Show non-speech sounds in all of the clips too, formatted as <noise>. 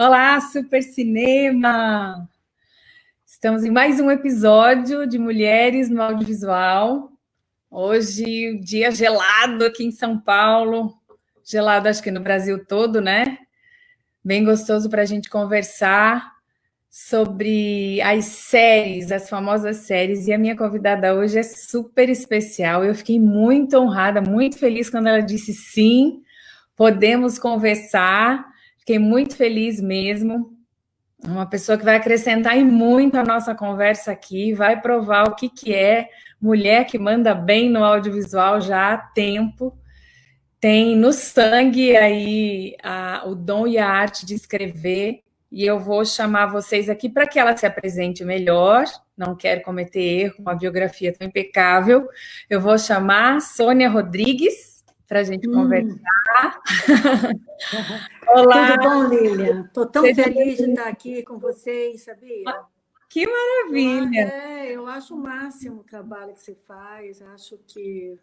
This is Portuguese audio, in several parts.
Olá, Super Cinema! Estamos em mais um episódio de Mulheres no Audiovisual. Hoje, dia gelado aqui em São Paulo, gelado acho que no Brasil todo, né? Bem gostoso para a gente conversar sobre as séries, as famosas séries. E a minha convidada hoje é super especial. Eu fiquei muito honrada, muito feliz quando ela disse sim, podemos conversar. Fiquei muito feliz mesmo. Uma pessoa que vai acrescentar em muito a nossa conversa aqui, vai provar o que, que é mulher que manda bem no audiovisual já há tempo. Tem no sangue aí a, o dom e a arte de escrever. E eu vou chamar vocês aqui para que ela se apresente melhor. Não quero cometer erro, uma biografia tão impecável. Eu vou chamar Sônia Rodrigues para a gente hum. conversar. <laughs> Olá! Tudo bom, Lilian? Estou tão Seja feliz de estar aqui com vocês, sabia? Que maravilha! É, eu acho o máximo o trabalho que você faz. Acho que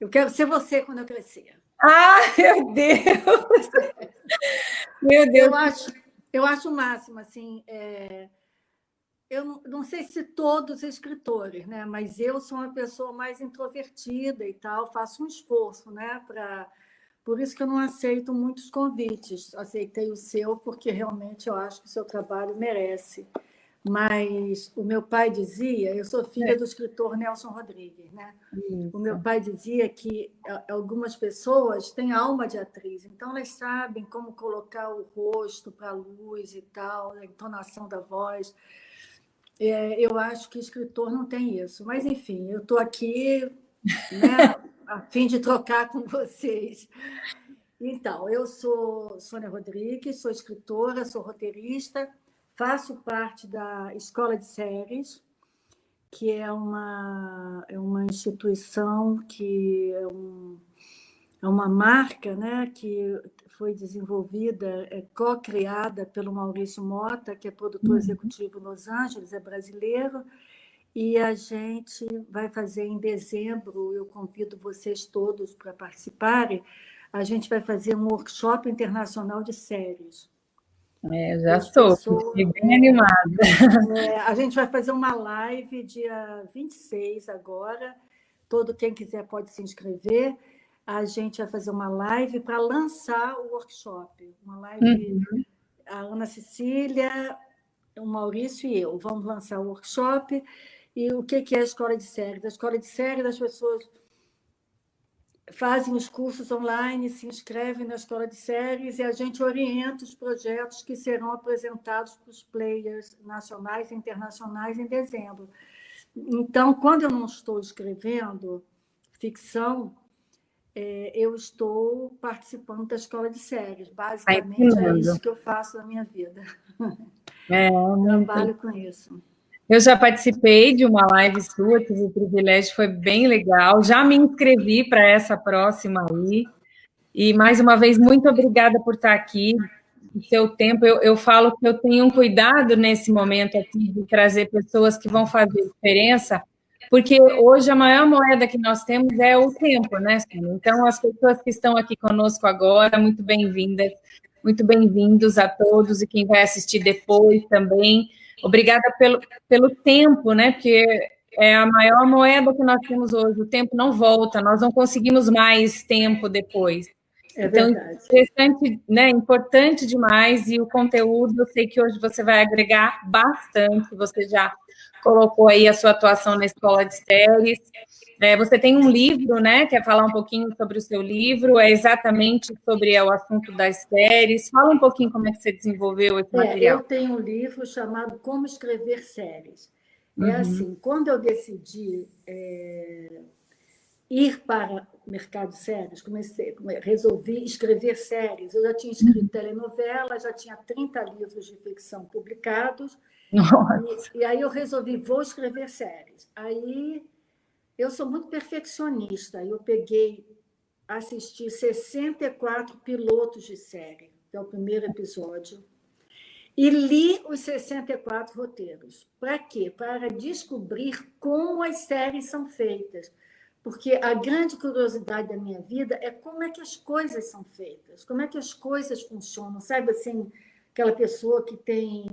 eu quero ser você quando eu crescer. Ah, <laughs> meu Deus! <laughs> meu Deus! Eu acho, eu acho o máximo, assim. É eu não, não, sei se todos escritores, né? Mas eu sou uma pessoa mais introvertida e tal, faço um esforço, né? Para por isso que eu não aceito muitos convites. Aceitei o seu porque realmente eu acho que o seu trabalho merece. Mas o meu pai dizia, eu sou filha é. do escritor Nelson Rodrigues, né? Isso. O meu pai dizia que algumas pessoas têm alma de atriz, então elas sabem como colocar o rosto para a luz e tal, a entonação da voz. É, eu acho que escritor não tem isso. Mas, enfim, eu estou aqui né, <laughs> a fim de trocar com vocês. Então, eu sou Sônia Rodrigues, sou escritora, sou roteirista, faço parte da Escola de Séries, que é uma, é uma instituição que é, um, é uma marca né, que foi desenvolvida, é co-criada pelo Maurício Mota, que é produtor uhum. executivo em Los Angeles, é brasileiro, e a gente vai fazer em dezembro, eu convido vocês todos para participarem, a gente vai fazer um workshop internacional de séries. É, já estou, bem animada. <laughs> É, a gente vai fazer uma live dia 26 agora, todo quem quiser pode se inscrever, a gente vai fazer uma live para lançar o workshop. Uma live, uhum. a Ana Cecília, o Maurício e eu vamos lançar o workshop. E o que é a escola de séries? A escola de séries, as pessoas fazem os cursos online, se inscrevem na escola de séries e a gente orienta os projetos que serão apresentados para os players nacionais e internacionais em dezembro. Então, quando eu não estou escrevendo ficção, é, eu estou participando da escola de séries. Basicamente, é isso que eu faço na minha vida. É, <laughs> Trabalho com isso. Eu já participei de uma live sua, tive o privilégio, foi bem legal. Já me inscrevi para essa próxima aí. E mais uma vez, muito obrigada por estar aqui. O seu tempo, eu, eu falo que eu tenho um cuidado nesse momento aqui de trazer pessoas que vão fazer diferença, porque hoje a maior moeda que nós temos é o tempo, né? Então, as pessoas que estão aqui conosco agora, muito bem-vindas, muito bem-vindos a todos e quem vai assistir depois também. Obrigada pelo, pelo tempo, né? Porque é a maior moeda que nós temos hoje. O tempo não volta, nós não conseguimos mais tempo depois. É então, verdade. interessante, né? Importante demais e o conteúdo, eu sei que hoje você vai agregar bastante. Você já colocou aí a sua atuação na escola de séries. É, você tem um livro, né? Quer falar um pouquinho sobre o seu livro? É exatamente sobre o assunto das séries. Fala um pouquinho como é que você desenvolveu esse é, material. Eu tenho um livro chamado Como Escrever Séries. É uhum. assim, quando eu decidi é, ir para o mercado de séries, comecei, resolvi escrever séries. Eu já tinha escrito uhum. telenovela, já tinha 30 livros de ficção publicados, <laughs> e, e, aí eu resolvi, vou escrever séries. Aí eu sou muito perfeccionista. Eu peguei, assisti 64 pilotos de série, que é o primeiro episódio, e li os 64 roteiros. Para quê? Para descobrir como as séries são feitas. Porque a grande curiosidade da minha vida é como é que as coisas são feitas, como é que as coisas funcionam, sabe assim, aquela pessoa que tem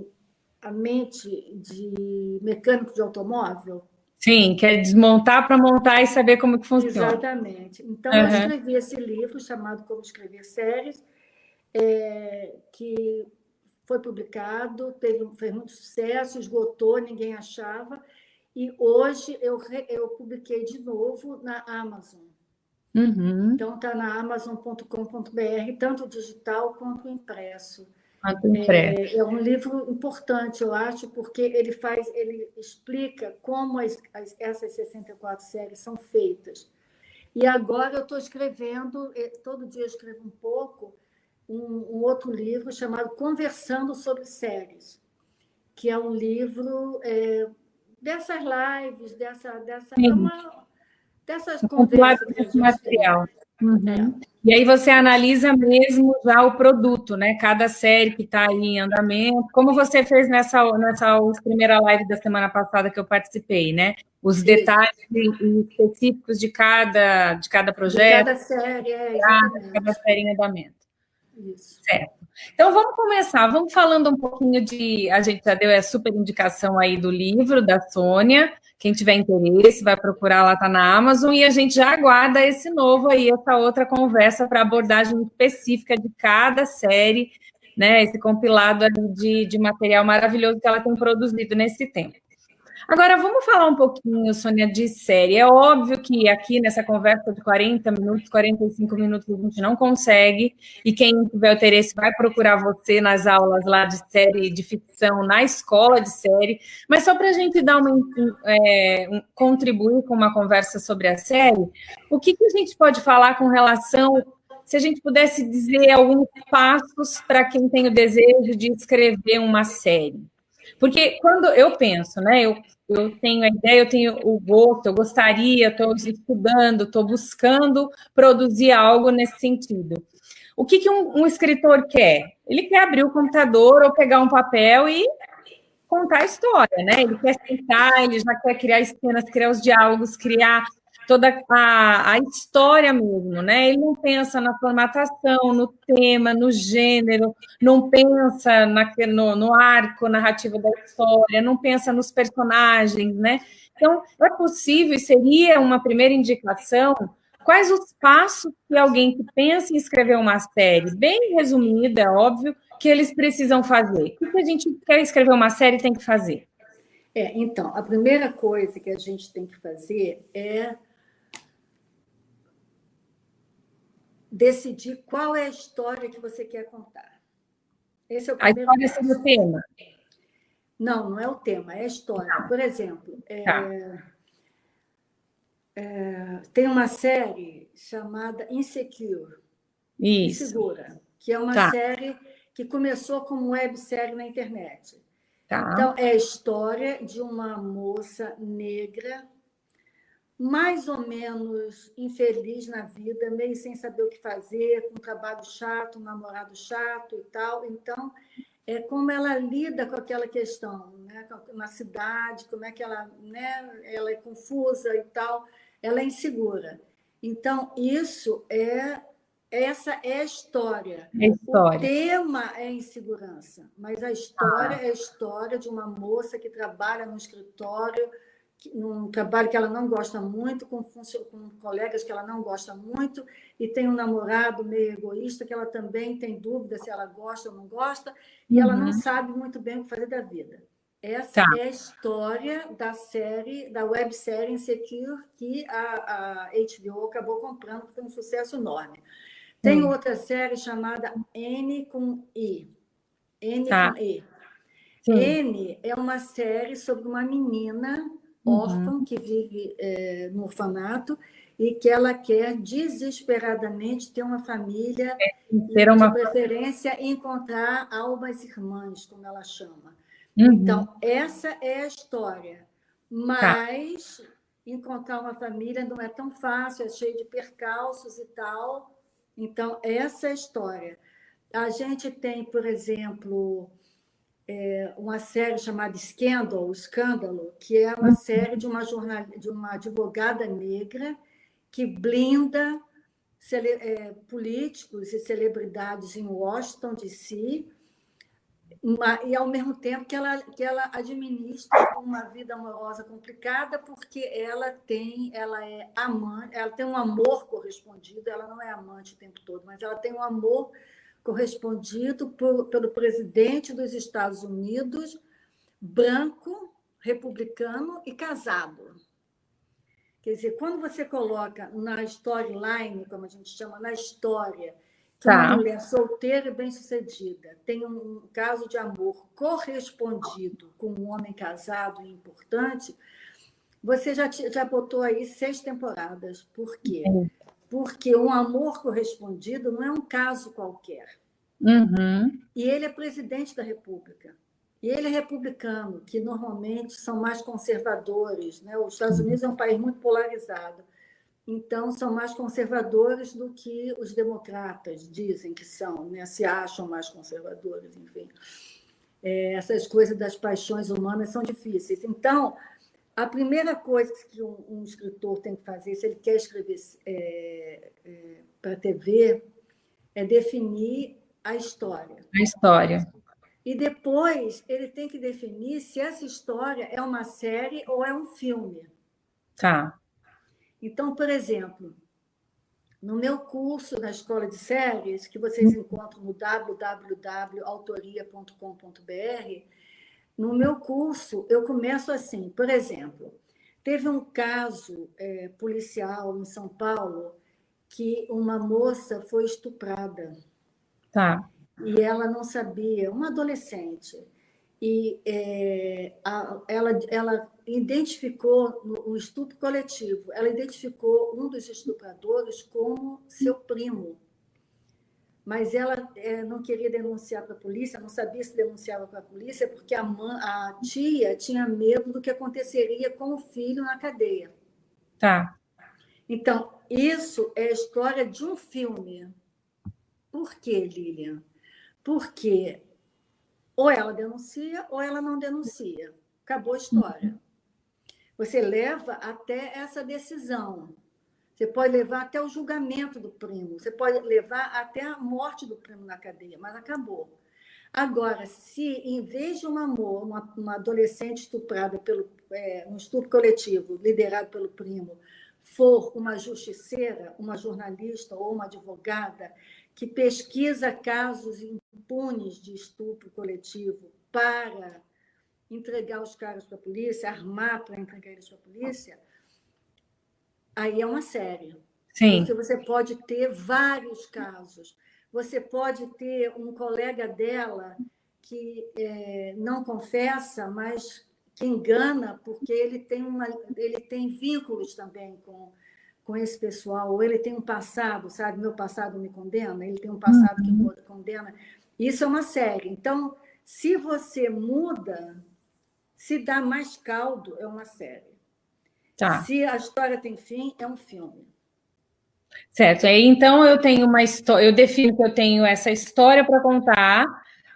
a mente de mecânico de automóvel. Sim, quer desmontar para montar e saber como que funciona. Exatamente. Então, uhum. eu escrevi esse livro chamado Como Escrever Séries, é, que foi publicado, teve, fez muito sucesso, esgotou, ninguém achava, e hoje eu, eu publiquei de novo na Amazon. Uhum. Então, está na amazon.com.br, tanto digital quanto impresso. É, é, um livro importante, eu acho, porque ele faz, ele explica como as, as, essas 64 séries são feitas. E agora eu estou escrevendo, todo dia eu escrevo um pouco, um, um, outro livro chamado Conversando sobre Séries, que é um livro é, dessas lives, dessa, dessa é uma, dessas conversas. material. Uhum. É. E aí você analisa mesmo já o produto, né? Cada série que está aí em andamento, como você fez nessa, nessa primeira live da semana passada que eu participei, né? Os Sim. detalhes específicos de cada, de cada projeto. De cada série, é, cada, cada série em andamento. Isso. Certo. Então vamos começar, vamos falando um pouquinho de. A gente já deu a super indicação aí do livro da Sônia. Quem tiver interesse, vai procurar lá, tá na Amazon, e a gente já aguarda esse novo aí, essa outra conversa para abordagem específica de cada série, né? Esse compilado de, de material maravilhoso que ela tem produzido nesse tempo. Agora, vamos falar um pouquinho, Sônia, de série. É óbvio que aqui nessa conversa de 40 minutos, 45 minutos, a gente não consegue, e quem tiver interesse vai procurar você nas aulas lá de série de ficção, na escola de série. Mas só para a gente dar uma é, contribuir com uma conversa sobre a série, o que, que a gente pode falar com relação se a gente pudesse dizer alguns passos para quem tem o desejo de escrever uma série. Porque quando eu penso, né, eu eu tenho a ideia, eu tenho o gosto, eu gostaria, estou estudando, estou buscando produzir algo nesse sentido. O que, que um, um, escritor quer? Ele quer abrir o computador ou pegar um papel e contar a história, né? Ele quer sentar, ele já quer criar cenas, criar os diálogos, criar toda a, a história mesmo, né? Ele não pensa na formatação, no tema, no gênero, não pensa na, no, no arco narrativo da história, não pensa nos personagens, né? Então, é possível, e seria uma primeira indicação, quais os passos que alguém que pensa em escrever uma série, bem resumida, é óbvio, que eles precisam fazer? O que a gente quer escrever uma série tem que fazer? É, então, a primeira coisa que a gente tem que fazer é decidir qual é a história que você quer contar. Esse é o primeiro a história passo. o tema. Não, não é o tema, é a história. Não. Por exemplo, é, tá. é, tem uma série chamada Insecure. Isso. Insegura, que é uma tá. série que começou como websérie na internet. Tá. Então, é a história de uma moça negra mais ou menos infeliz na vida, meio sem saber o que fazer, com um trabalho chato, um namorado chato e tal. Então, é como ela lida com aquela questão, né? na cidade, como é que ela, né? ela é confusa e tal, ela é insegura. Então, isso é essa é a história. É história. O tema é insegurança, mas a história ah. é a história de uma moça que trabalha no escritório num trabalho que ela não gosta muito, com, com colegas que ela não gosta muito, e tem um namorado meio egoísta que ela também tem dúvida se ela gosta ou não gosta, e uhum. ela não uhum. sabe muito bem o que fazer da vida. Essa tá. é a história da série, da websérie Insecure, que a, a HBO acabou comprando, que foi um sucesso enorme. Tem uhum. outra série chamada N com I. N tá. com E. Sim. N é uma série sobre uma menina órfã uhum. que vive é, no orfanato e que ela quer desesperadamente ter uma família é, ter uma... de preferência encontrar almas irmãs, como ela chama. Uhum. Então, essa é a história. Mas tá. encontrar uma família não é tão fácil, é cheio de percalços e tal. Então, essa é a história. A gente tem, por exemplo, é, uma série chamada Scandal, Escândalo, que é uma série de uma, jornal, de uma advogada negra que blinda cele, é, políticos e celebridades em Washington, D.C., uma, e ao mesmo tempo que ela, que ela administra uma vida amorosa complicada, porque ela tem, ela é amante, ela tem um amor correspondido, ela não é amante o tempo todo, mas ela tem um amor correspondido por, pelo presidente dos Estados Unidos, branco, republicano e casado. Quer dizer, quando você coloca na storyline, como a gente chama, na história, que tá. uma mulher solteira e bem-sucedida tem um caso de amor correspondido com um homem casado e importante, você já, já botou aí seis temporadas. Por quê? Porque um amor correspondido não é um caso qualquer. Uhum. E ele é presidente da República. E ele é republicano, que normalmente são mais conservadores. Né? Os Estados Unidos é um país muito polarizado. Então, são mais conservadores do que os democratas dizem que são, né? se acham mais conservadores, enfim. É, essas coisas das paixões humanas são difíceis. Então, a primeira coisa que um, um escritor tem que fazer, se ele quer escrever é, é, para a TV, é definir a história. A história. E depois ele tem que definir se essa história é uma série ou é um filme. Tá. Então, por exemplo, no meu curso na Escola de Séries, que vocês encontram no www.autoria.com.br, no meu curso eu começo assim, por exemplo, teve um caso é, policial em São Paulo que uma moça foi estuprada. Tá. E ela não sabia, uma adolescente e é, a, ela, ela identificou no, estupro coletivo, ela identificou um dos estupradores como seu primo, mas ela é, não queria denunciar para a polícia, não sabia se denunciava para a polícia porque a, mãe, a tia tinha medo do que aconteceria com o filho na cadeia. Tá. Então isso é a história de um filme. Por que, Lilian? Porque ou ela denuncia ou ela não denuncia. Acabou a história. Você leva até essa decisão. Você pode levar até o julgamento do primo. Você pode levar até a morte do primo na cadeia, mas acabou. Agora, se em vez de um amor, uma, uma adolescente estuprada pelo é, um estupro coletivo liderado pelo primo, for uma justiceira, uma jornalista ou uma advogada que pesquisa casos impunes de estupro coletivo para entregar os caras para a polícia, armar para entregar eles para a polícia, aí é uma série. Sim. Porque você pode ter vários casos. Você pode ter um colega dela que é, não confessa, mas que engana, porque ele tem, uma, ele tem vínculos também com com esse pessoal, ou ele tem um passado, sabe? Meu passado me condena, ele tem um passado que me uhum. condena. Isso é uma série. Então, se você muda, se dá mais caldo, é uma série. Tá. Se a história tem fim, é um filme. Certo. Aí, então, eu tenho uma história, eu defino que eu tenho essa história para contar,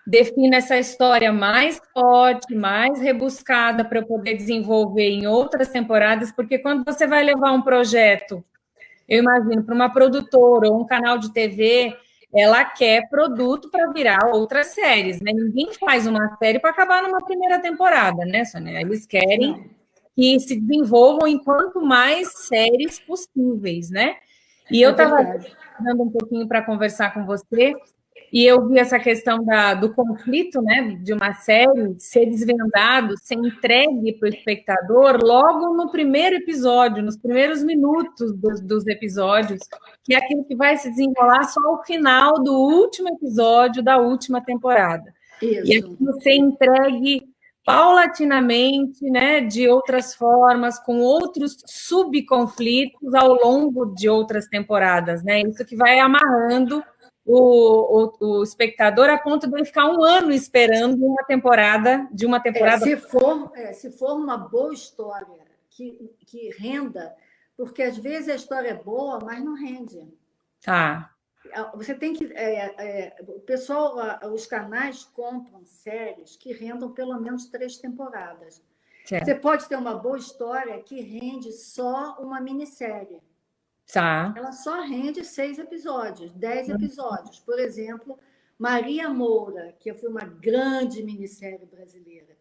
defino essa história mais forte, mais rebuscada para eu poder desenvolver em outras temporadas, porque quando você vai levar um projeto, eu imagino, para uma produtora ou um canal de TV, ela quer produto para virar outras séries, né? Ninguém faz uma série para acabar numa primeira temporada, né, Sônia? Eles querem que se desenvolvam em quanto mais séries possíveis, né? E eu estava é dando um pouquinho para conversar com você e eu vi essa questão da, do conflito, né, de uma série ser desvendado, ser entregue para o espectador logo no primeiro episódio, nos primeiros minutos dos, dos episódios, que é aquilo que vai se desenrolar só ao final do último episódio da última temporada. Isso. E aquilo ser entregue paulatinamente, né, de outras formas, com outros subconflitos ao longo de outras temporadas, né? Isso que vai amarrando o, o, o, espectador a ponto de ele ficar um ano esperando uma temporada de uma temporada. É, se, for, é, se for uma boa história que, que renda, porque às vezes a história é boa, mas não rende. Tá. Você tem que. É, é, o pessoal, os canais compram séries que rendam pelo menos três temporadas. Certo. Você pode ter uma boa história que rende só uma minissérie. Tá. Ela só rende seis episódios, dez uhum. episódios. Por exemplo, Maria Moura, que foi uma grande minissérie brasileira.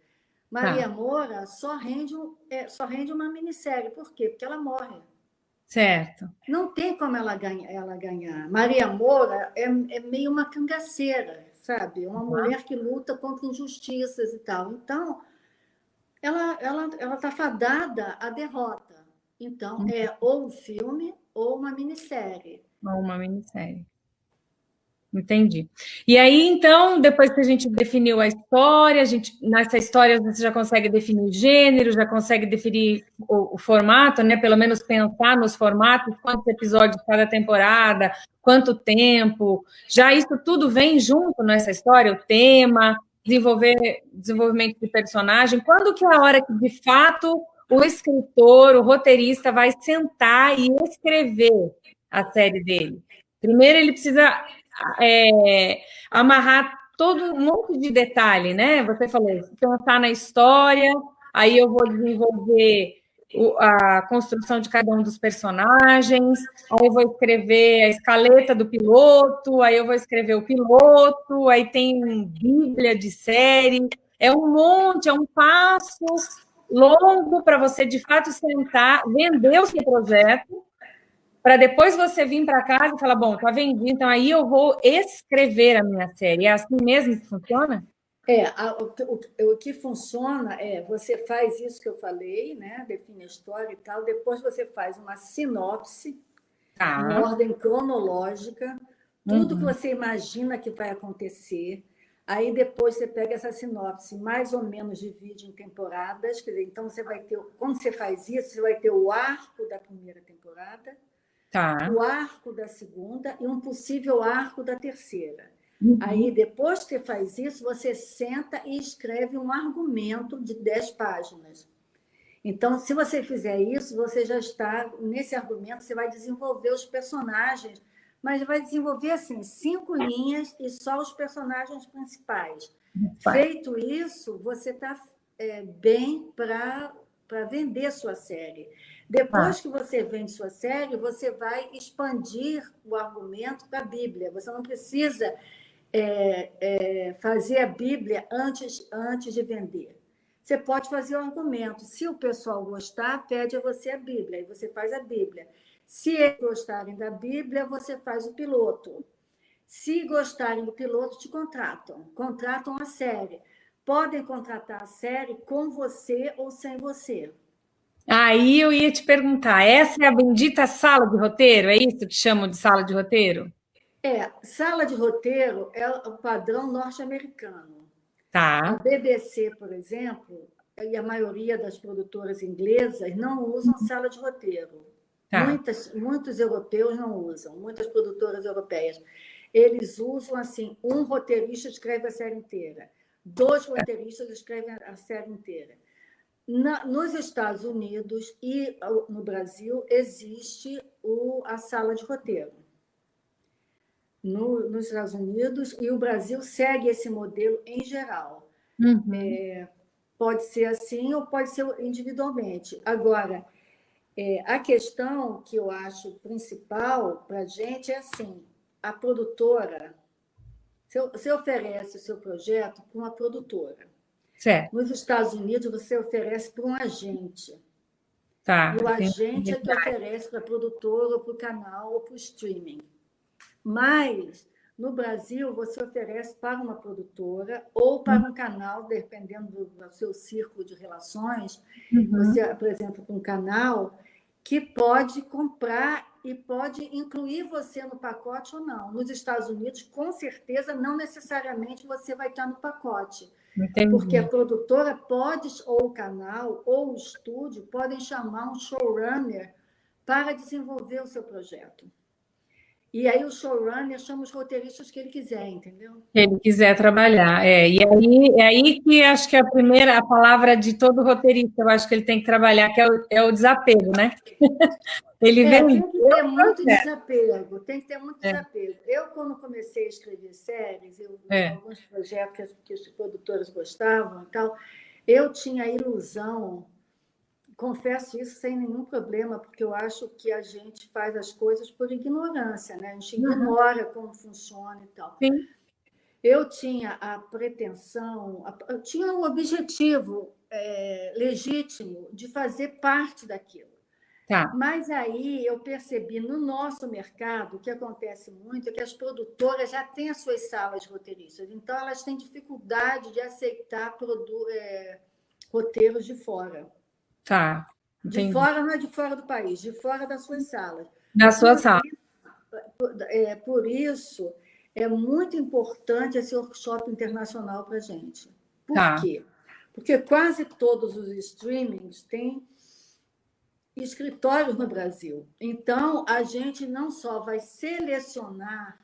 Maria ah. Moura só rende, é, só rende uma minissérie. Por quê? Porque ela morre. Certo. Não tem como ela, ganha, ela ganhar. Maria Moura é, é meio uma cangaceira, sabe? Uma mulher que luta contra injustiças e tal. Então, ela ela ela está fadada à derrota. Então, uhum. é ou um filme ou uma minissérie. Ou uma minissérie. Entendi. E aí, então, depois que a gente definiu a história, a gente, nessa história você já consegue definir o gênero, já consegue definir o, o, formato, né? Pelo menos pensar nos formatos, quantos episódios cada temporada, quanto tempo. Já isso tudo vem junto nessa história, o tema, desenvolver desenvolvimento de personagem. Quando que é a hora que, de fato, o escritor, o roteirista vai sentar e escrever a série dele? Primeiro ele precisa é, amarrar todo um monte de detalhe, né? Você falou, pensar na história, aí eu vou desenvolver a construção de cada um dos personagens, aí eu vou escrever a escaleta do piloto, aí eu vou escrever o piloto, aí tem bíblia de série, é um monte, é um passo longo para você de fato sentar, vender o seu projeto para depois você vir para casa e falar, bom, tá vendido, então aí eu vou escrever a minha série. É assim mesmo que funciona? É, a, o, o, o, que funciona é você faz isso que eu falei, né? Define a história e tal. Depois você faz uma sinopse tá. em ordem cronológica, tudo uhum. que você imagina que vai acontecer. Aí depois você pega essa sinopse, mais ou menos divide em temporadas. Quer dizer, então você vai ter, quando você faz isso, você vai ter o arco da primeira temporada tá. o arco da segunda e um possível arco da terceira. Uhum. Aí, depois que você faz isso, você senta e escreve um argumento de 10 páginas. Então, se você fizer isso, você já está nesse argumento, você vai desenvolver os personagens, mas vai desenvolver assim cinco linhas e só os personagens principais. Vai. Feito isso, você está é, bem para vender sua série. Depois ah. que você vende sua série, você vai expandir o argumento para a Bíblia. Você não precisa é, é, fazer a Bíblia antes, antes de vender. Você pode fazer o argumento. Se o pessoal gostar, pede a você a Bíblia, e você faz a Bíblia. Se eles gostarem da Bíblia, você faz o piloto. Se gostarem do piloto, te contratam. Contratam a série. Podem contratar a série com você ou sem você. Aí eu ia te perguntar, essa é a bendita sala de roteiro? É isso que chamam de sala de roteiro? É, sala de roteiro é o padrão norte-americano. Tá. A BBC, por exemplo, e a maioria das produtoras inglesas não usam sala de roteiro. Tá. Muitas, muitos europeus não usam, muitas produtoras europeias. Eles usam assim: um roteirista escreve a série inteira, dois roteiristas escrevem a série inteira. Na, nos Estados Unidos e no Brasil existe o, a sala de roteiro. No, nos Estados Unidos e o Brasil segue esse modelo em geral. Uhum. É, pode ser assim ou pode ser individualmente. Agora, é, a questão que eu acho principal para a gente é assim: a produtora, você oferece o seu projeto para uma produtora. Certo. Nos Estados Unidos, você oferece para um agente. Tá, e o agente é que oferece para a produtora, ou para o canal, ou para o streaming. Mas, no Brasil, você oferece para uma produtora ou para um canal, dependendo do seu círculo de relações. Uhum. Você apresenta para um canal que pode comprar e pode incluir você no pacote ou não. Nos Estados Unidos, com certeza, não necessariamente você vai estar no pacote. Entendi. Porque a produtora pode, ou o canal, ou o estúdio, podem chamar um showrunner para desenvolver o seu projeto. E aí o showrunner chama os roteiristas que ele quiser, entendeu? Que ele quiser trabalhar, é. E aí é aí que acho que a primeira a palavra de todo roteirista, eu acho que ele tem que trabalhar, que é o, é o desapego, né? <laughs> ele é, vem. Tem que ter muito desapego, tem que ter muito é. desapego. Eu, quando comecei a escrever séries, eu, é. alguns projetos que, que os produtores gostavam e tal, eu tinha a ilusão confesso isso sem nenhum problema, porque eu acho que a gente faz as coisas por ignorância, né? A gente ignora uhum. como funciona e tal. Sim. eu tinha a pretensão, eu tinha o objetivo é, legítimo de fazer parte daquilo. Tá. Mas aí eu percebi no nosso mercado, o que acontece muito é que as produtoras já têm as suas salas roteiristas, então elas têm dificuldade de aceitar é, roteiros de fora. Tá. Entendi. De fora não é de fora do país, de fora das suas salas. Da sua sala. Por, é, por isso, é muito importante esse workshop internacional para a gente. Por tá. quê? Porque quase todos os streamings têm escritórios no Brasil. Então, a gente não só vai selecionar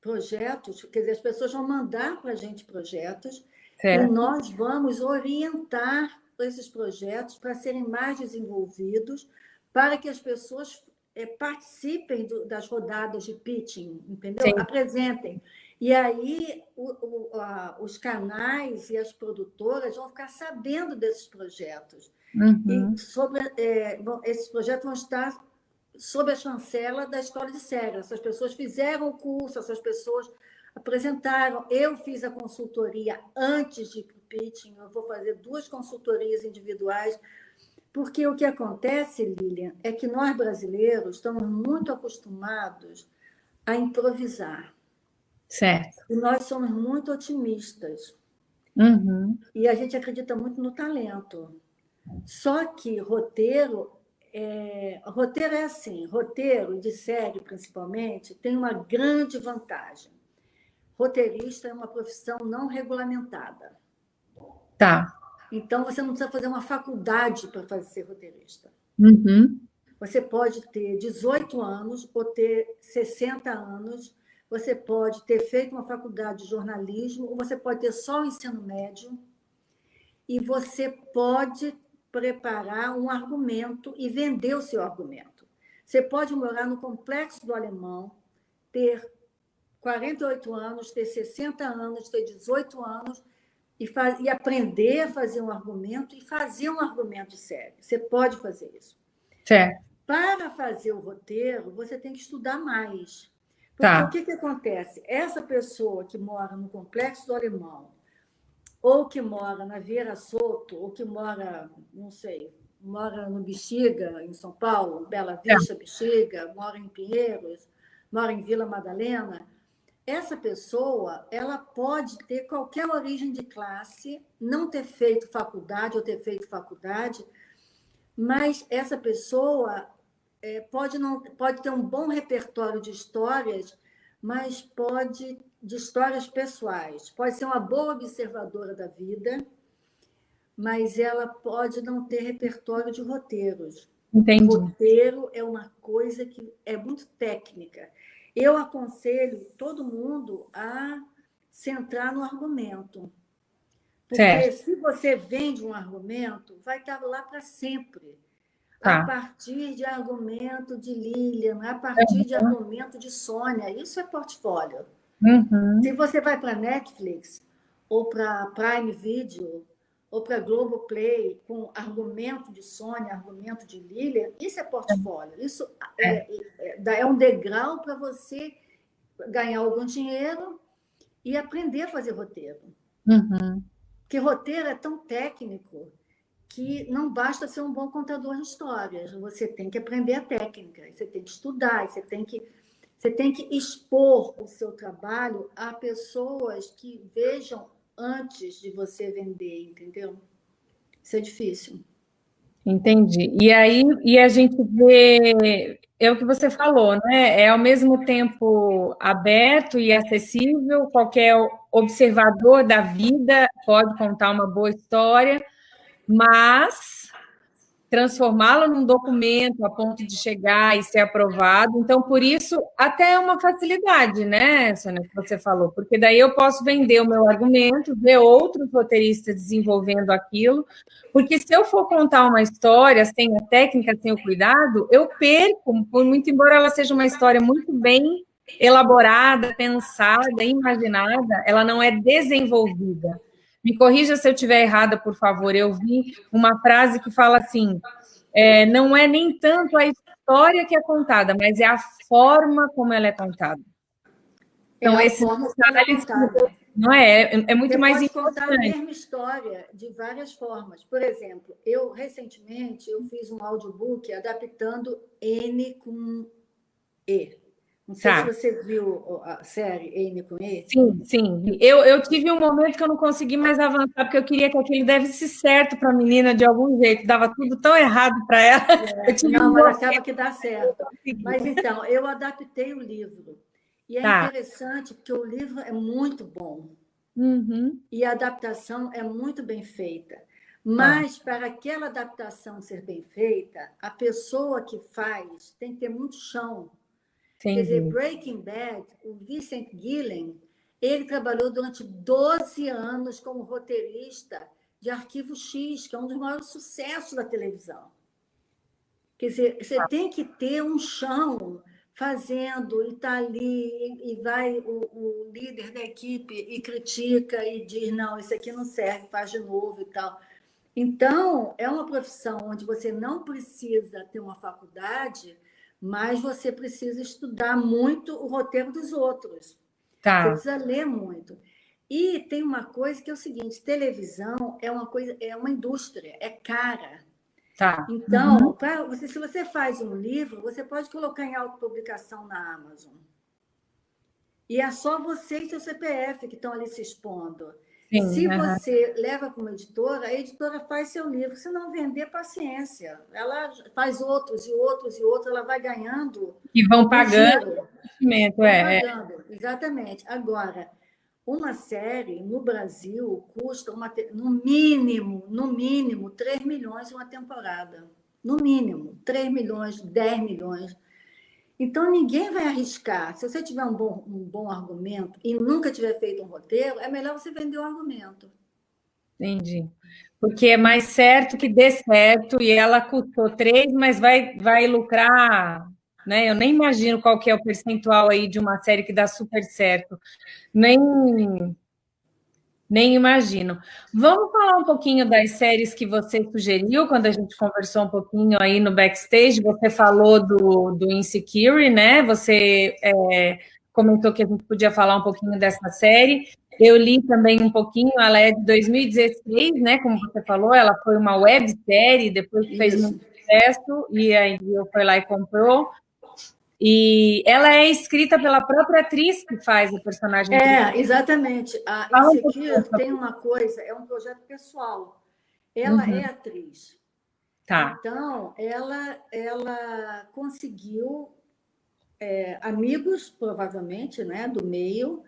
projetos, quer dizer, as pessoas vão mandar para a gente projetos certo. e nós vamos orientar esses projetos para serem mais desenvolvidos, para que as pessoas é, participem do, das rodadas de pitching, entendeu? Sim. Apresentem. E aí o, o, a, os canais e as produtoras vão ficar sabendo desses projetos. Uhum. E sobre, é, esses projetos vão estar sob a chancela da Escola de Cega. Essas pessoas fizeram o curso, essas pessoas apresentaram. Eu fiz a consultoria antes de eu vou fazer duas consultorias individuais, porque o que acontece, Lilian, é que nós brasileiros estamos muito acostumados a improvisar. Certo. E nós somos muito otimistas. Uhum. E a gente acredita muito no talento. Só que roteiro é, roteiro é assim, roteiro de série principalmente tem uma grande vantagem. Roteirista é uma profissão não regulamentada. Tá. Então você não precisa fazer uma faculdade para fazer ser roteirista. Uhum. Você pode ter 18 anos ou ter 60 anos. Você pode ter feito uma faculdade de jornalismo ou você pode ter só o ensino médio. E você pode preparar um argumento e vender o seu argumento. Você pode morar no complexo do alemão, ter 48 anos, ter 60 anos, ter 18 anos e, faz, e aprender a fazer um argumento e fazer um argumento sério. Você pode fazer isso. Certo. Para fazer o roteiro, você tem que estudar mais. Porque tá. o que, que acontece? Essa pessoa que mora no complexo do alemão, ou que mora na Vieira Soto, ou que mora, não sei, mora no Bexiga, em São Paulo, Bela Vista, é. Bexiga, mora em Pinheiros, mora em Vila Madalena, essa pessoa ela pode ter qualquer origem de classe, não ter feito faculdade ou ter feito faculdade, mas essa pessoa é, pode não pode ter um bom repertório de histórias, mas pode de histórias pessoais. Pode ser uma boa observadora da vida, mas ela pode não ter repertório de roteiros. Entendi. O roteiro é uma coisa que é muito técnica. Eu aconselho todo mundo a centrar no argumento. Porque certo. se você vende um argumento, vai estar lá para sempre. Tá. A partir de argumento de Lilian, a partir uhum. de argumento de Sônia. Isso é portfólio. Uhum. Se você vai para Netflix ou para Prime Video ou para Globoplay com argumento de Sônia, argumento de Lilian, isso é portfólio. Isso é, é, é, é um degrau para você ganhar algum dinheiro e aprender a fazer roteiro. Uhum. Porque roteiro é tão técnico que não basta ser um bom contador de histórias. Você tem que aprender a técnica, você tem que estudar, você tem que você tem que expor o seu trabalho a pessoas que vejam antes de você vender, entendeu? Isso é difícil. Entendi. E aí, e a gente vê, é o que você falou, né? É ao mesmo tempo aberto e acessível, qualquer observador da vida pode contar uma boa história, mas transformá-lo num documento a ponto de chegar e ser aprovado. Então, por isso, até é uma facilidade, né, Sônia, que você falou, porque daí eu posso vender o meu argumento, ver outros roteiristas desenvolvendo aquilo, porque se eu for contar uma história sem a técnica, sem o cuidado, eu perco, por muito embora ela seja uma história muito bem elaborada, pensada, imaginada, ela não é desenvolvida. Me corrija se eu estiver errada, por favor. Eu vi uma frase que fala assim: é, não é nem tanto a história que é contada, mas é a forma como ela é contada. Então, é esses detalhes, não é? É, é muito Você mais pode importante. contar a mesma história de várias formas. Por exemplo, eu recentemente eu fiz um audiobook adaptando N com E. Não sei Tá. se você viu a série N com E. Sim, sim. Eu, eu tive um momento que eu não consegui mais avançar, porque eu queria que aquilo desse certo para a menina de algum jeito. Dava tudo tão errado para ela. <laughs> Eu tive Não, um mas acaba que dá certo. Mas então, eu adaptei o livro. E é Tá. interessante porque o livro é muito bom. Uhum. e a adaptação é muito bem feita. Mas, para aquela adaptação ser bem feita, a pessoa que faz tem que ter muito chão. Quer dizer, Entendi. Breaking Bad, o Vincent Gillen, ele trabalhou durante 12 anos como roteirista de Arquivo X, que é um dos maiores sucessos da televisão. Quer dizer, você tem que ter um chão fazendo e está ali e, e vai o, o líder da equipe e critica e diz não isso aqui não serve faz de novo e tal então é uma profissão onde você não precisa ter uma faculdade mas você precisa estudar muito o roteiro dos outros você Tá. precisa ler muito e tem uma coisa que é o seguinte televisão é uma coisa é uma indústria é cara Tá. então, pra você, se você faz um livro, você pode colocar em autopublicação na Amazon. E é só você e seu CPF que estão ali se expondo. Sim, se aham. você leva para uma editora, a editora faz seu livro. Se não vender, paciência. Ela faz outros e outros e outros, ela vai ganhando. E vão pagando investimento, é. é. pagando, Exatamente. Agora, uma série no Brasil custa uma, no mínimo, no mínimo, 3 milhões uma temporada. No mínimo, 3 milhões, 10 milhões. Então, ninguém vai arriscar. Se você tiver um bom, um bom argumento e nunca tiver feito um roteiro, é melhor você vender o argumento. Entendi. Porque é mais certo que dê certo e ela custou três, mas vai, vai lucrar, né? Eu nem imagino qual que é o percentual aí de uma série que dá super certo. Nem, nem imagino. Vamos falar um pouquinho das séries que você sugeriu quando a gente conversou um pouquinho aí no backstage. Você falou do, do Insecure, né? Você é, comentou que a gente podia falar um pouquinho dessa série. Eu li também um pouquinho, ela é de 2016, né? Como você falou, ela foi uma websérie, depois fez muito sucesso, e a HBO foi lá e comprou. E ela é escrita pela própria atriz que faz o personagem. É, exatamente. A Insecure pouquinho. tem uma coisa, é um projeto pessoal. Ela Uhum. é atriz. Tá, Então, ela, ela conseguiu é, amigos, provavelmente, né, do meio,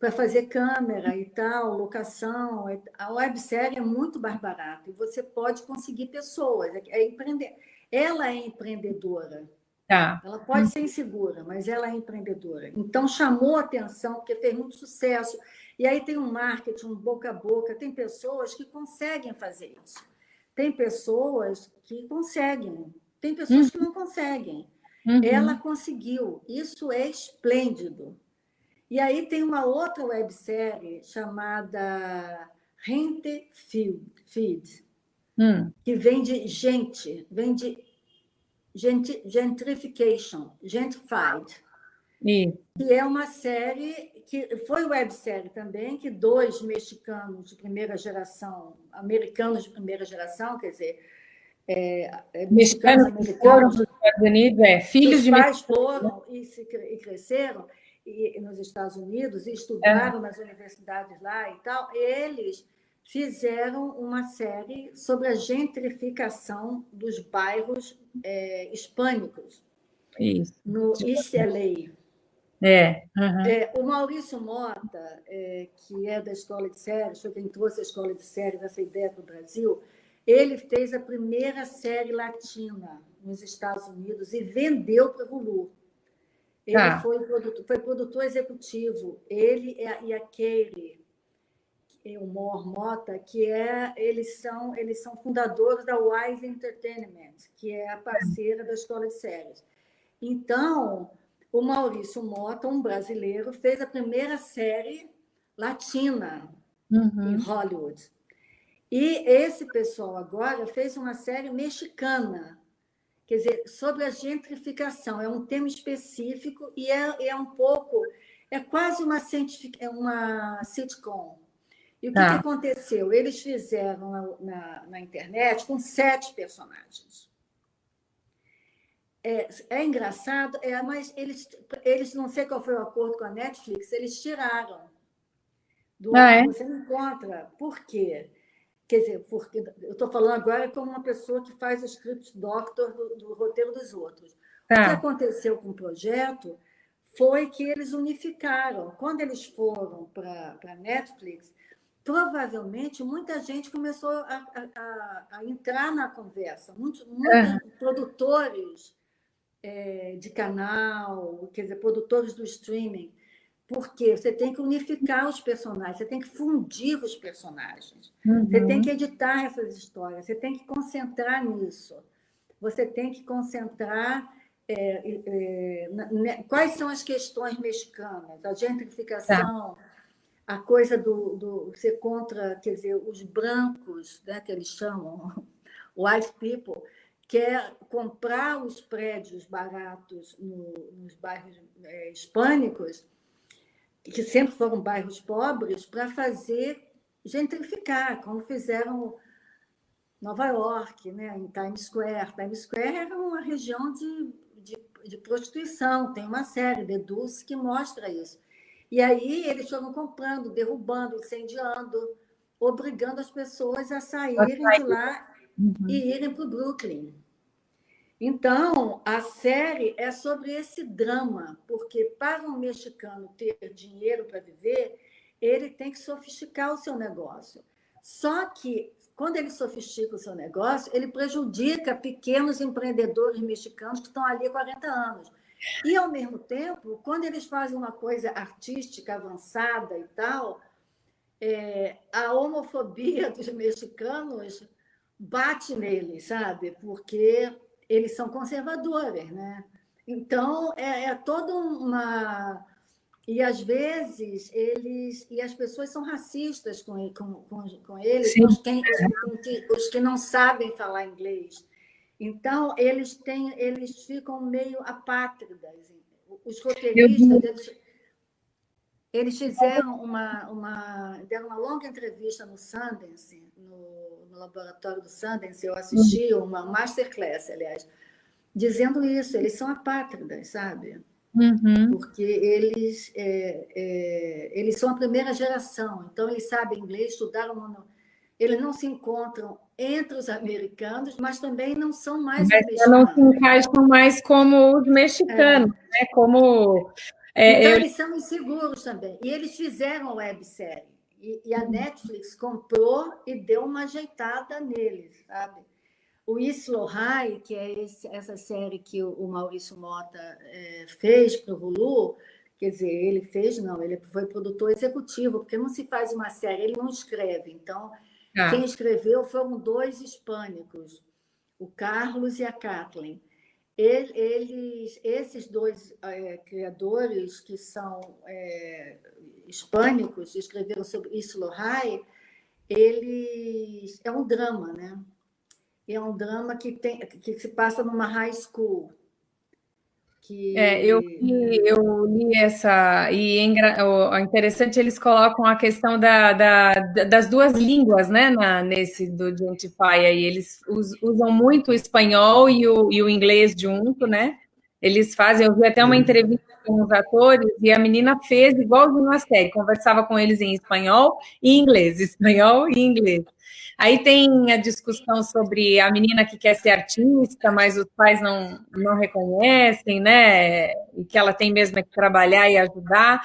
para fazer câmera e tal, locação. A websérie é muito mais barata e você pode conseguir pessoas. É, é empreender. Ela é empreendedora. Tá. Ela pode ser insegura, mas ela é empreendedora. Então, chamou atenção, porque fez muito sucesso. E aí tem um marketing, um boca a boca. Tem pessoas que conseguem fazer isso. Tem pessoas que conseguem. Tem pessoas que não conseguem. Uhum. Ela conseguiu. Isso é esplêndido. E aí tem uma outra websérie chamada Rente Feed, Feed Hum, que vem de gente, vem de gentrification, gentrified, isso. que é uma série que foi websérie também, que dois mexicanos de primeira geração, americanos de primeira geração, quer dizer, é, é, mexicanos Mexicanos foram americanos, para os Estados Unidos, é, filhos os de pais foram e, se, e cresceram e, nos Estados Unidos e estudaram nas universidades lá e tal, eles fizeram uma série sobre a gentrificação dos bairros é, hispânicos Isso. no East LA. É. uhum. É, o Maurício Mota, é, que é da Escola de Séries, foi quem trouxe a Escola de Séries, essa ideia para o Brasil, ele fez a primeira série latina nos Estados Unidos e vendeu para o Hulu. Ele Tá. foi, produtor, foi produtor executivo, ele e a, e a Katie, e o Mor Mota, que é, eles, são, eles são fundadores da Wise Entertainment, que é a parceira da Escola de Séries. Então, o Maurício Mota, um brasileiro, fez a primeira série latina Uhum. em Hollywood. E esse pessoal agora fez uma série mexicana, quer dizer, sobre a gentrificação. É um tema específico e é, é um pouco. é quase uma, é uma sitcom. E o que, que tá. aconteceu? Eles fizeram na, na, na, internet com sete personagens. É, é engraçado, é, mas eles, eles, não sei qual foi o acordo com a Netflix, eles tiraram do ah, é? Você não encontra. Por quê? Quer dizer, porque eu estou falando agora como uma pessoa que faz o script doctor do, do roteiro dos outros. Tá. O que aconteceu com o projeto foi que eles unificaram. Quando eles foram para a Netflix, provavelmente muita gente começou a, a, a entrar na conversa. Muitos, é. produtores é, de canal, quer dizer, produtores do streaming, porque você tem que unificar os personagens, você tem que fundir os personagens, uhum. você tem que editar essas histórias, você tem que concentrar nisso, você tem que concentrar é, é, na, né, quais são as questões mexicanas, a gentrificação, tá. A coisa do, do ser contra, quer dizer, os brancos, né, que eles chamam, <laughs> white people, quer comprar os prédios baratos no, nos bairros é, hispânicos que sempre foram bairros pobres, para fazer gentrificar, como fizeram Nova York, né, em Times Square. Times Square era uma região de, de, de prostituição, tem uma série, Dulce, que mostra isso. E aí eles foram comprando, derrubando, incendiando, obrigando as pessoas a saírem de lá uhum. e irem para o Brooklyn. Então, a série é sobre esse drama, porque para um mexicano ter dinheiro para viver, ele tem que sofisticar o seu negócio. Só que, quando ele sofistica o seu negócio, ele prejudica pequenos empreendedores mexicanos que estão ali há 40 anos. E, ao mesmo tempo, quando eles fazem uma coisa artística avançada e tal, é, a homofobia <laughs> dos mexicanos bate neles, sabe? Porque eles são conservadores, né? Então, é, é toda uma. E às vezes eles. E as pessoas são racistas com, com, com, com eles, os que, os que não sabem falar inglês. Então, eles têm, eles ficam meio apátridas. Os roteiristas, eles, eles fizeram uma, uma, deram uma longa entrevista no Sundance, no, no laboratório do Sundance, eu assisti uhum. uma masterclass, aliás, dizendo isso, eles são apátridas, sabe? Uhum. Porque eles, é, é, eles são a primeira geração, então eles sabem inglês, estudaram, eles não se encontram entre os americanos, mas também não são mais mas mexicanos. não se encaixam mais como os mexicanos, é. né? Como é, então, eu... eles são inseguros também. E eles fizeram websérie. E, e a Netflix comprou e deu uma ajeitada neles, sabe? O Islo High, que é esse, essa série que o, o Maurício Mota é, fez para o Hulu, quer dizer, ele fez, não, ele foi produtor executivo, porque não se faz uma série, ele não escreve. Então, ah. quem escreveu foram dois hispânicos, o Carlos e a Kathleen eles, esses dois é, criadores, que são é, hispânicos, escreveram sobre Islo High, eles é um drama, né? É um drama que, tem, que se passa numa high school. Que... É, eu, li, eu li essa, e é interessante, eles colocam a questão da, da das duas línguas, né, na, nesse do Gentify aí, eles us, usam muito o espanhol e o, e o inglês junto, né, eles fazem, eu vi até uma entrevista com os atores, e a menina fez igualzinho na série, conversava com eles em espanhol e inglês, <laughs> espanhol e inglês. Aí tem a discussão sobre a menina que quer ser artista, mas os pais não, não reconhecem, né? E que ela tem mesmo que trabalhar e ajudar.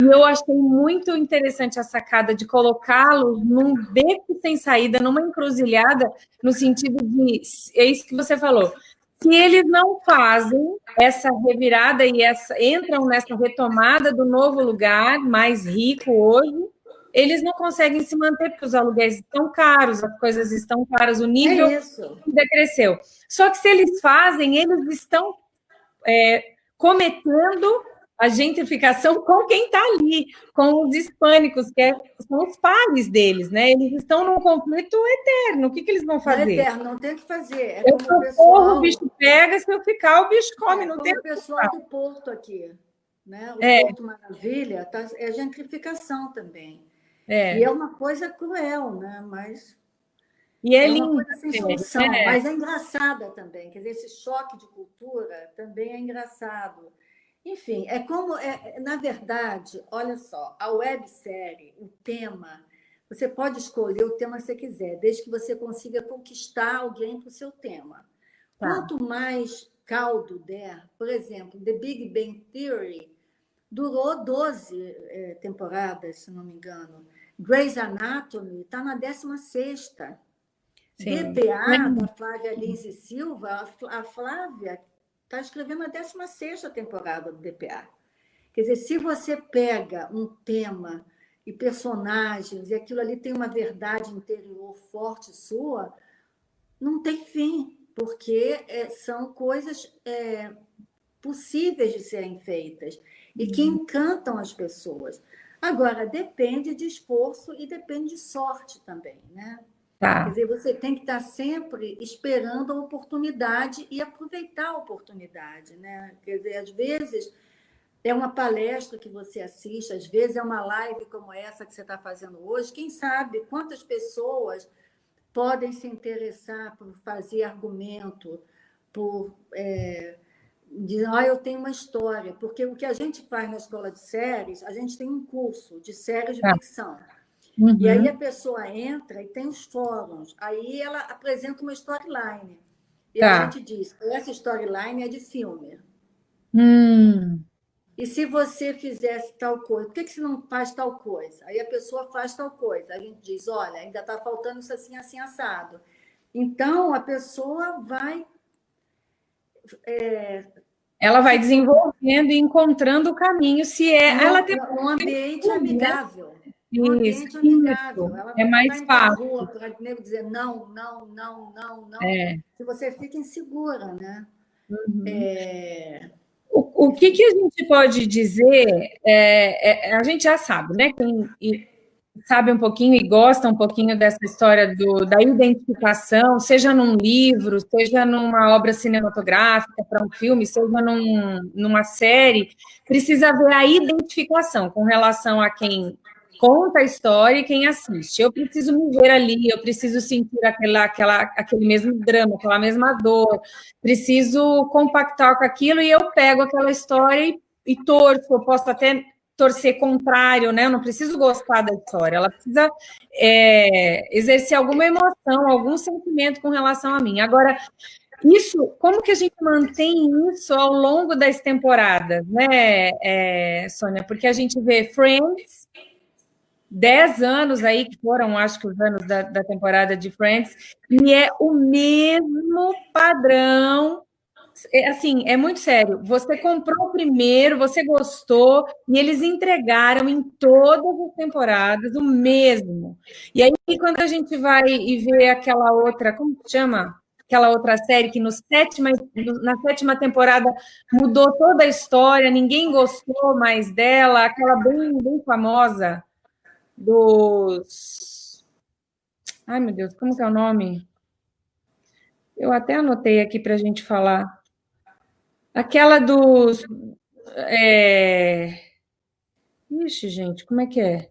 E eu achei muito interessante a sacada de colocá-los num beco sem saída, numa encruzilhada, no sentido de. É isso que você falou. Se eles não fazem essa revirada e essa, entram nessa retomada do novo lugar mais rico hoje, eles não conseguem se manter porque os aluguéis estão caros, as coisas estão caras, o nível é cresceu. Só que se eles fazem, eles estão é, cometendo a gentrificação com quem está ali, com os hispânicos, que é, são os pares deles, né? Eles estão num conflito eterno. O que, que eles vão fazer? É eterno, não tem o que fazer. É eu como o pessoal... o bicho pega, se eu ficar, o bicho come, é não tem o pessoal do Porto aqui. Né? O é. Porto Maravilha tá, é gentrificação também. É. E é uma coisa cruel, né? mas e é, é sem solução, é. mas é engraçada também. Quer dizer, esse choque de cultura também é engraçado. Enfim, é como, é, na verdade, olha só, a websérie, o tema, você pode escolher o tema que você quiser, desde que você consiga conquistar alguém para o seu tema. Tá. Quanto mais caldo der, por exemplo, The Big Bang Theory durou 12 é, temporadas, se não me engano. Grey's Anatomy está na 16 Sim. DPA, da Flávia Lins e Silva, a Flávia está escrevendo a 16 temporada do DPA. Quer dizer, se você pega um tema e personagens, e aquilo ali tem uma verdade interior forte sua, não tem fim, porque é, são coisas é, possíveis de serem feitas e que uhum. encantam as pessoas. Agora, depende de esforço e depende de sorte também, né? Tá. Quer dizer, você tem que estar sempre esperando a oportunidade e aproveitar a oportunidade, né? Quer dizer, às vezes é uma palestra que você assiste, às vezes é uma live como essa que você está fazendo hoje. Quem sabe quantas pessoas podem se interessar por fazer argumento, por é, dizer, ah, eu tenho uma história, porque o que a gente faz na escola de séries, a gente tem um curso de séries de tá. ficção. Uhum. E aí uhum. a pessoa entra e tem os fóruns. Aí ela apresenta uma storyline. E tá. a gente diz, essa storyline é de filme. Hum. E se você fizesse tal coisa, por que, que você não faz tal coisa? Aí a pessoa faz tal coisa. A gente diz, olha, ainda está faltando isso assim, assim, assado. Então, a pessoa vai... É, ela vai desenvolvendo e encontrando o caminho, se é... Um, ela tem um ambiente né? amigável. Isso, isso. é mais fácil. Para dizer não, não, não, não, não. É. Se você fica insegura, né? Uhum. É... O, o que, que a gente pode dizer? É, é, a gente já sabe, né? Quem sabe um pouquinho e gosta um pouquinho dessa história do, da identificação, seja num livro, seja numa obra cinematográfica, para um filme, seja num, numa série, precisa haver a identificação com relação a quem conta a história e quem assiste. Eu preciso me ver ali, eu preciso sentir aquela, aquela, aquele mesmo drama, aquela mesma dor, preciso compactar com aquilo e eu pego aquela história e, e torço, eu posso até torcer contrário, né? Eu não preciso gostar da história, ela precisa é, exercer alguma emoção, algum sentimento com relação a mim. Agora, isso, como que a gente mantém isso ao longo das temporadas, né, é, Sônia? Porque a gente vê Friends, dez anos aí, que foram, acho que os anos da, da temporada de Friends, e é o mesmo padrão assim, é muito sério. Você comprou primeiro, você gostou, e eles entregaram em todas as temporadas o mesmo. E aí, quando a gente vai e vê aquela outra, como se chama? Aquela outra série que no sétima, na sétima temporada mudou toda a história, ninguém gostou mais dela, aquela bem, bem famosa dos. Ai, meu Deus, como que é o nome? Eu até anotei aqui para a gente falar. Aquela dos. É... Ixi, gente, como é que é?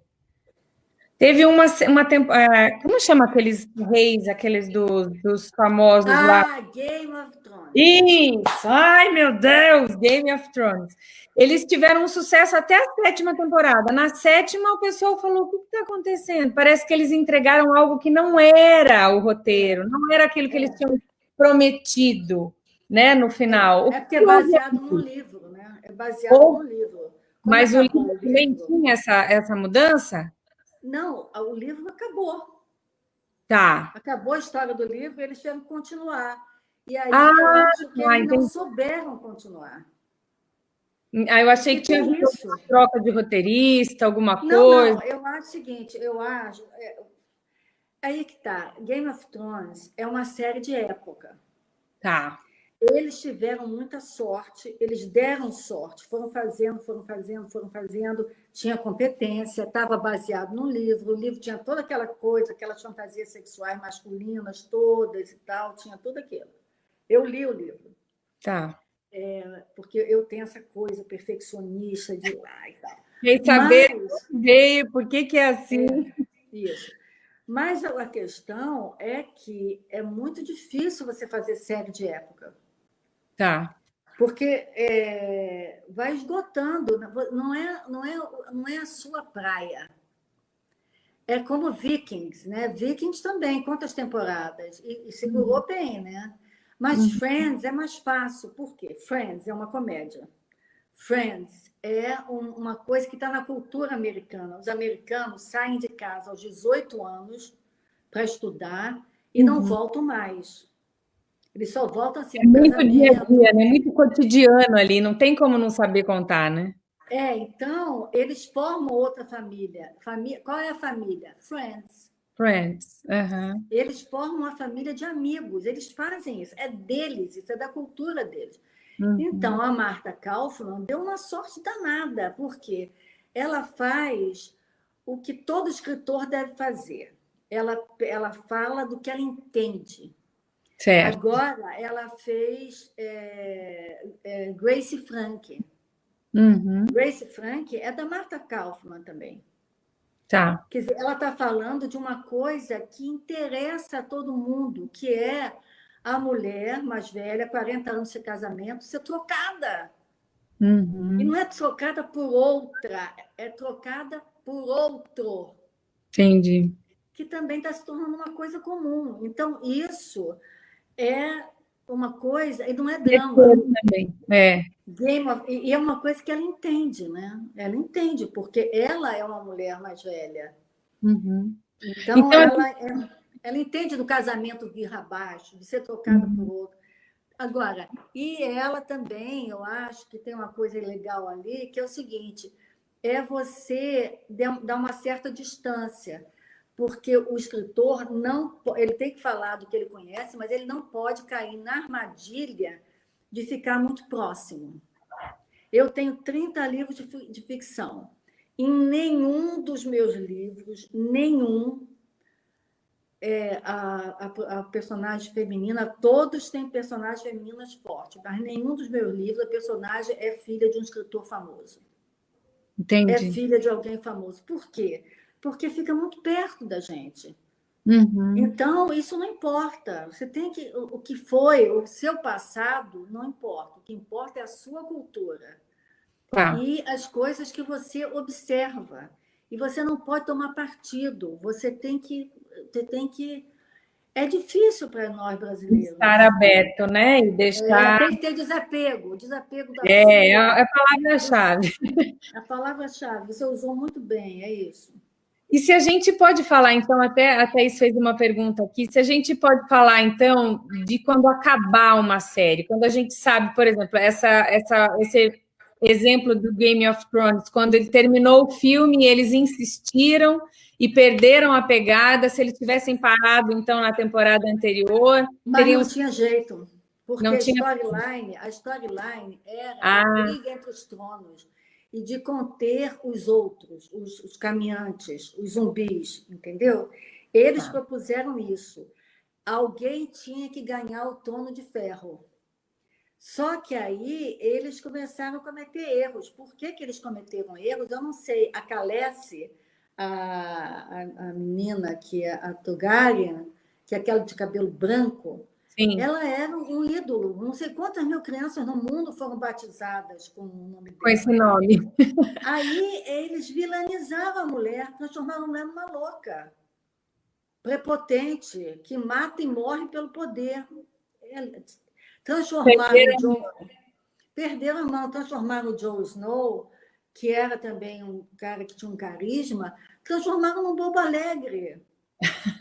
Teve uma, uma temporada. Como chama aqueles reis, aqueles dos, dos famosos ah, lá? Ah, Game of Thrones. Isso! Ai, meu Deus! Game of Thrones. Eles tiveram um sucesso até a sétima temporada. Na sétima, o pessoal falou: o que está acontecendo? Parece que eles entregaram algo que não era o roteiro, não era aquilo que eles tinham prometido né, no final. É porque é baseado no livro, né? É baseado Ou, no livro. Como mas o livro também tinha essa, essa mudança? Não, o livro acabou. Tá. Acabou a história do livro e eles tiveram que continuar. E aí ah, eu acho que eles não souberam continuar. Ah, eu achei que, que tinha isso? troca de roteirista, alguma não, coisa. Não, eu acho o seguinte, eu acho. É, aí que tá. Game of Thrones é uma série de época. Tá. Eles tiveram muita sorte, eles deram sorte, foram fazendo, foram fazendo, foram fazendo, tinha competência, estava baseado no livro, o livro tinha toda aquela coisa, aquelas fantasias sexuais masculinas todas e tal, tinha tudo aquilo. Eu li o livro. Tá. É, porque eu tenho essa coisa perfeccionista de lá e tal. Quem saber veio, por que, que é assim? É, isso. Mas a questão é que é muito difícil você fazer série de época. Tá. Porque é, vai esgotando, não é, não, é, não é a sua praia. É como Vikings, né? Vikings também, quantas temporadas? E, e segurou uhum. bem, né? Mas uhum. Friends é mais fácil. Por quê? Friends é uma comédia. Friends é um, uma coisa que está na cultura americana. Os americanos saem de casa aos 18 anos para estudar e uhum. não voltam mais. Eles só voltam assim. É muito dia a dia, né? Muito cotidiano ali, não tem como não saber contar, né? É, então eles formam outra família. família qual é a família? Friends. Friends. Uhum. Eles formam uma família de amigos. Eles fazem isso. É deles, isso é da cultura deles. Uhum. Então a Marta Kaufman deu uma sorte danada, porque ela faz o que todo escritor deve fazer. Ela, ela fala do que ela entende. Certo. Agora, ela fez é, é, Grace Frank. Uhum. Grace Frank é da Marta Kaufman também. Tá. Quer dizer, ela está falando de uma coisa que interessa a todo mundo, que é a mulher mais velha, 40 anos de casamento, ser trocada. Uhum. E não é trocada por outra, é trocada por outro. Entendi. Que também está se tornando uma coisa comum. Então, isso é uma coisa, e não é drama. Também. É. Game of, e é uma coisa que ela entende, né? Ela entende, porque ela é uma mulher mais velha. Uhum. Então, então, ela, é, ela entende do casamento vir abaixo, de ser trocada uhum. por outro. Agora, e ela também, eu acho que tem uma coisa legal ali, que é o seguinte: é você dar uma certa distância porque o escritor não ele tem que falar do que ele conhece, mas ele não pode cair na armadilha de ficar muito próximo. Eu tenho 30 livros de, ficção. Em nenhum dos meus livros, nenhum, é, a, a, a, personagem feminina, todos têm personagens femininas fortes, mas nenhum dos meus livros a personagem é filha de um escritor famoso. Entendi. É filha de alguém famoso. Por quê? Porque fica muito perto da gente. Uhum. Então, isso não importa. Você tem que. O que foi, o seu passado, não importa. O que importa é a sua cultura. Tá. E as coisas que você observa. E você não pode tomar partido. Você tem que. Você tem que. É difícil para nós brasileiros. Estar aberto, né? E deixar. É, tem que ter desapego. Desapego da É, é a palavra-chave. A palavra-chave. Você usou muito bem, é isso. E se a gente pode falar, então, até a Thaís fez uma pergunta aqui, se a gente pode falar, então, de quando acabar uma série, quando a gente sabe, por exemplo, essa, essa, esse exemplo do Game of Thrones, quando ele terminou o filme, eles insistiram e perderam a pegada, se eles tivessem parado, então, na temporada anterior... Mas teriam... não tinha jeito, porque não a storyline storyline era ah. a briga entre os tronos e de conter os outros, os, os caminhantes, os zumbis, entendeu? Eles tá. propuseram isso. Alguém tinha que ganhar o trono de ferro. Só que aí eles começaram a cometer erros. Por que, que eles cometeram erros? Eu não sei. A Calesse, a, a, a menina que é a Togarian, que é aquela de cabelo branco, Sim. Ela era um ídolo. Não sei quantas mil crianças no mundo foram batizadas com o nome dela. Com esse nome. <laughs> Aí eles vilanizavam a mulher, transformaram a mulher numa louca, prepotente, que mata e morre pelo poder. Transformaram Perderam. o perderam a mão, transformaram o Joe Snow, que era também um cara que tinha um carisma, transformaram num bobo alegre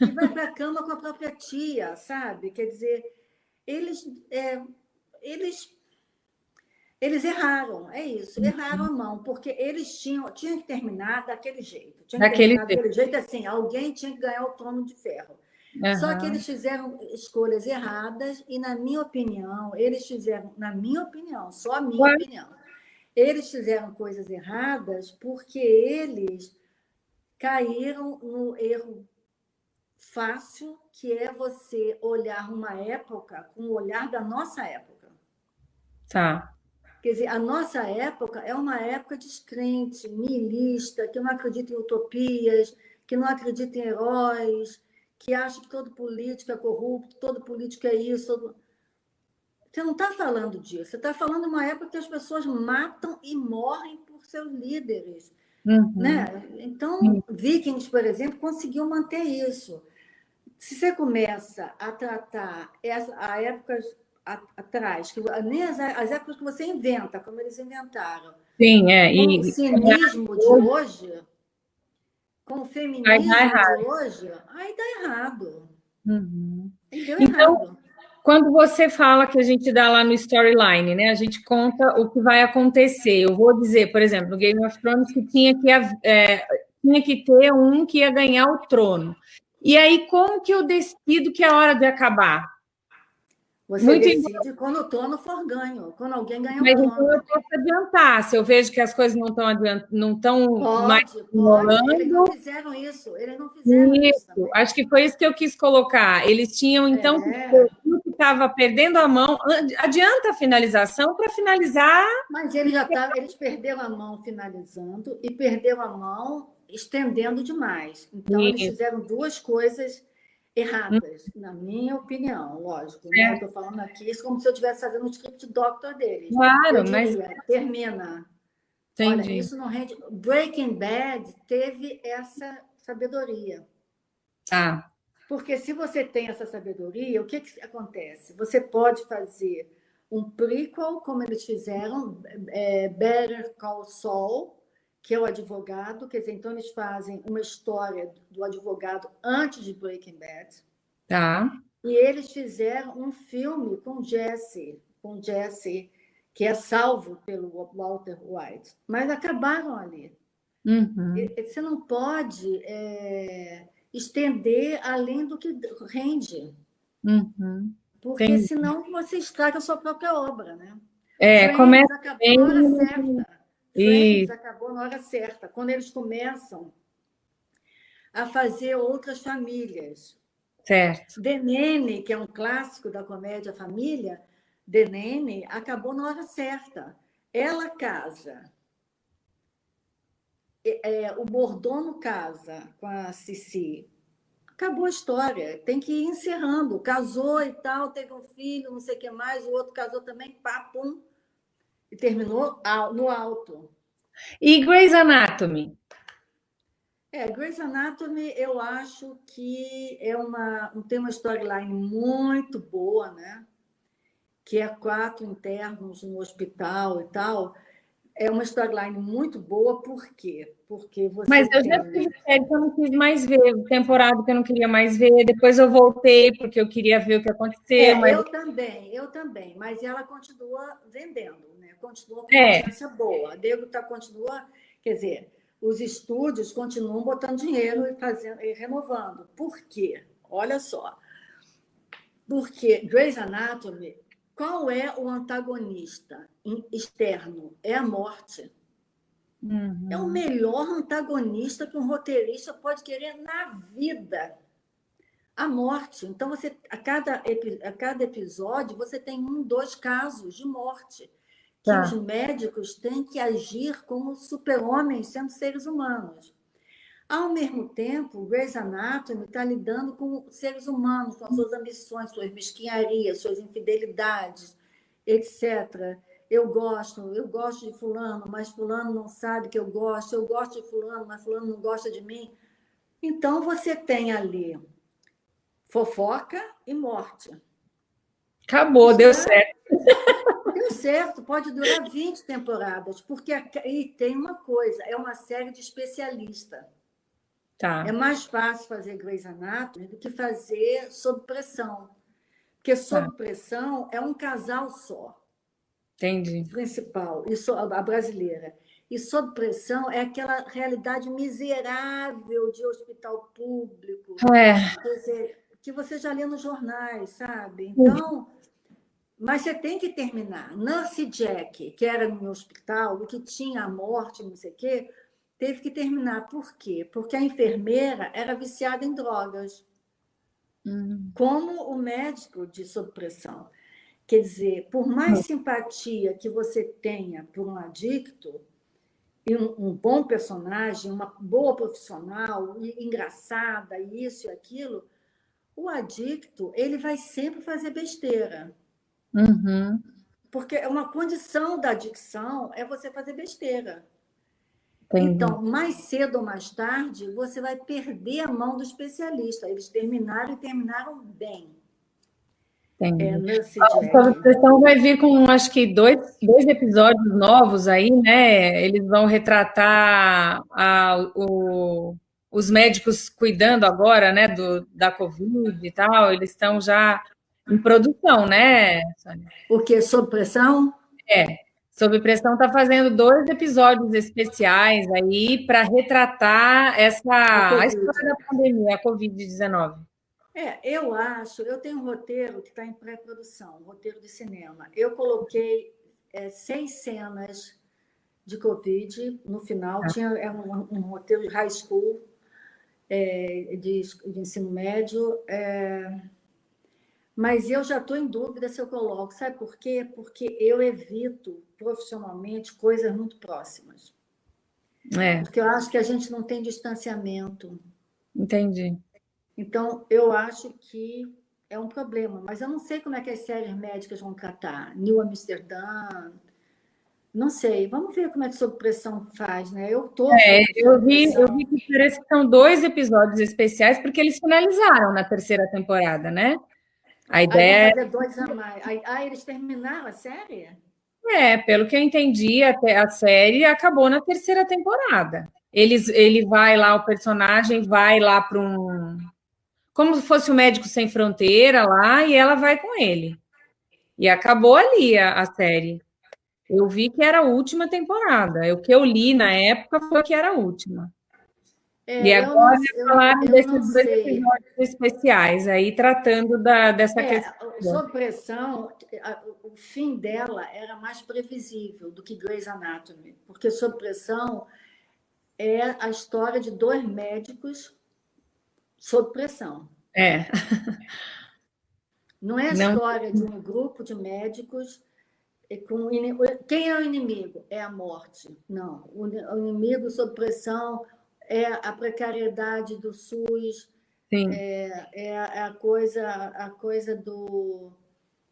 e vai para a cama com a própria tia, sabe? Quer dizer, eles, é, eles, eles erraram, é isso, erraram a mão, porque eles tinham, tinham que terminar daquele jeito. Tinha daquele, daquele jeito, assim, alguém tinha que ganhar o trono de ferro. Uhum. Só que eles fizeram escolhas erradas e, na minha opinião, eles fizeram, na minha opinião, só a minha Ué? opinião, eles fizeram coisas erradas porque eles caíram no erro fácil, que é você olhar uma época com o olhar da nossa época. Tá. Quer dizer, a nossa época é uma época descrente, nihilista, que não acredita em utopias, que não acredita em heróis, que acha que todo político é corrupto, todo político é isso. Todo... Você não está falando disso. Você está falando de uma época que as pessoas matam e morrem por seus líderes. Uhum. Né? Então, uhum. Vikings, por exemplo, conseguiu manter isso. Se você começa a tratar essa, a épocas atrás, que, nem as, as épocas que você inventa, como eles inventaram. Sim, é. E, o cinismo de hoje, com o feminismo de hoje, aí dá errado. Uhum. então, errado. Quando você fala que a gente dá lá no storyline, né? A gente conta o que vai acontecer. Eu vou dizer, por exemplo, no Game of Thrones que tinha que, é, tinha que ter um que ia ganhar o trono. E aí, como que eu decido que é hora de acabar? Você Muito decide quando o trono for ganho, quando alguém ganha o Mas. Então eu posso adiantar, se eu vejo que as coisas não estão adiant... não estão mais rolando. Eles não fizeram isso, eles não fizeram isso. isso Acho que foi isso que eu quis colocar. Eles tinham, então, é. que estava perdendo a mão. Adianta a finalização para finalizar. Mas eles já tavam, eles perderam a mão finalizando e perderam a mão estendendo demais. Então, isso. eles fizeram duas coisas erradas, hum. na minha opinião, lógico. Né? É. Estou falando aqui isso como se eu estivesse fazendo um script doctor deles. Claro, diria, mas. Termina. Entendi. Olha, isso não rende. Breaking Bad teve essa sabedoria. Ah. Porque se você tem essa sabedoria, o que, que acontece? Você pode fazer um prequel, como eles fizeram, é, Better Call Saul, que é o advogado, quer dizer, então eles fazem uma história do advogado antes de Breaking Bad. Tá. E eles fizeram um filme com Jesse, com Jesse, que é salvo pelo Walter White, mas acabaram ali. Uhum. Você não pode é, estender além do que rende. Uhum. Porque Entendi. senão você estraga a sua própria obra, né? É, Friends começa bem... certa. Friends e... acabou na hora certa, quando eles começam a fazer outras famílias. Certo. The Nene, que é um clássico da comédia família, The Nene acabou na hora certa. Ela casa, é, o mordomo casa com a Cici. Acabou a história, tem que ir encerrando. Casou e tal, teve um filho, não sei o que mais, o outro casou também, papum e terminou no alto. E Grey's Anatomy? É, Grey's Anatomy eu acho que é uma, tem uma storyline muito boa, né? Que é quatro internos no hospital e tal é uma storyline muito boa, por quê? Porque você. Mas eu já tive série que eu não quis mais ver, temporada que eu não queria mais ver, depois eu voltei porque eu queria ver o que aconteceu. É, mas... Eu também, eu também, mas ela continua vendendo? Continua com é. audiência boa. A Diego tá, continua, quer dizer, os estúdios continuam botando dinheiro e fazendo e renovando. Por quê? Olha só. Porque Grey's Anatomy qual é o antagonista externo? É a morte. Uhum. É o melhor antagonista que um roteirista pode querer na vida. A morte. Então, você, a, cada, a cada episódio, você tem um, dois casos de morte. Que tá. os médicos têm que agir como super-homens, sendo seres humanos. Ao mesmo tempo, Grey's Anatomy está lidando com seres humanos, com as suas ambições, suas mesquinharias, suas infidelidades, etc. Eu gosto, eu gosto de fulano, mas fulano não sabe que eu gosto. Eu gosto de fulano, mas fulano não gosta de mim. Então você tem ali fofoca e morte. Acabou, deu certo. <laughs> Certo, pode durar 20 temporadas, porque e tem uma coisa, é uma série de especialista. Tá. É mais fácil fazer Grey's Anatomy do que fazer sob pressão. Porque sob tá. pressão é um casal só. Entendi. Principal, e a brasileira. E sob pressão é aquela realidade miserável de hospital público. É. Dizer, que você já lê nos jornais, sabe? Então, mas você tem que terminar. Nancy Jack, que era no hospital, que tinha a morte, não sei o quê, teve que terminar. Por quê? Porque a enfermeira era viciada em drogas, uhum. como o médico de sob pressão. Quer dizer, por mais simpatia que você tenha por um adicto, e um, um bom personagem, uma boa profissional, engraçada, isso e aquilo, o adicto ele vai sempre fazer besteira. Uhum. Porque é uma condição da adicção é você fazer besteira. Entendi. Então, mais cedo ou mais tarde, você vai perder a mão do especialista. Eles terminaram e terminaram bem. É, a vai vir com, acho que, dois, dois episódios novos aí, né? Eles vão retratar a, o, os médicos cuidando agora, né, do, da Covid e tal. Eles estão já em produção, né, Sônia? O que? Sob pressão? É. Sob pressão está fazendo dois episódios especiais aí para retratar essa a história da pandemia, a Covid-19. É, eu acho, eu tenho um roteiro que está em pré-produção, um roteiro de cinema. Eu coloquei é, seis cenas de Covid no final, ah. tinha é um, um, roteiro de high school, é, de, de, ensino médio, é, mas eu já estou em dúvida se eu coloco. Sabe por quê? Porque eu evito profissionalmente coisas muito próximas. É. Porque eu acho que a gente não tem distanciamento. Entendi. Então, eu acho que é um problema, mas eu não sei como é que as séries médicas vão tratar. New Amsterdã, não sei. Vamos ver como é que sob pressão faz, né? Eu tô. É, eu vi, eu vi que parece que são dois episódios especiais porque eles finalizaram na terceira temporada, né? A ideia é fazer dois a mais. Ah, eles terminaram a série? É, pelo que eu entendi, até a série acabou na terceira temporada. Eles, ele vai lá, o personagem vai lá para um como se fosse o Médico Sem Fronteira lá, e ela vai com ele. E acabou ali a, a série. Eu vi que era a última temporada. O que eu li na época foi que era a última. É, e agora não, falaram desses dois episódios especiais aí, tratando da, dessa é, questão. Sob pressão, o fim dela era mais previsível do que Grey's Anatomy, porque sob pressão é a história de dois médicos sob pressão. É. <laughs> Não é a Não. história de um grupo de médicos com quem é o inimigo? É a morte. Não, o inimigo sob pressão é a precariedade do SUS. Sim. É, é a coisa a coisa do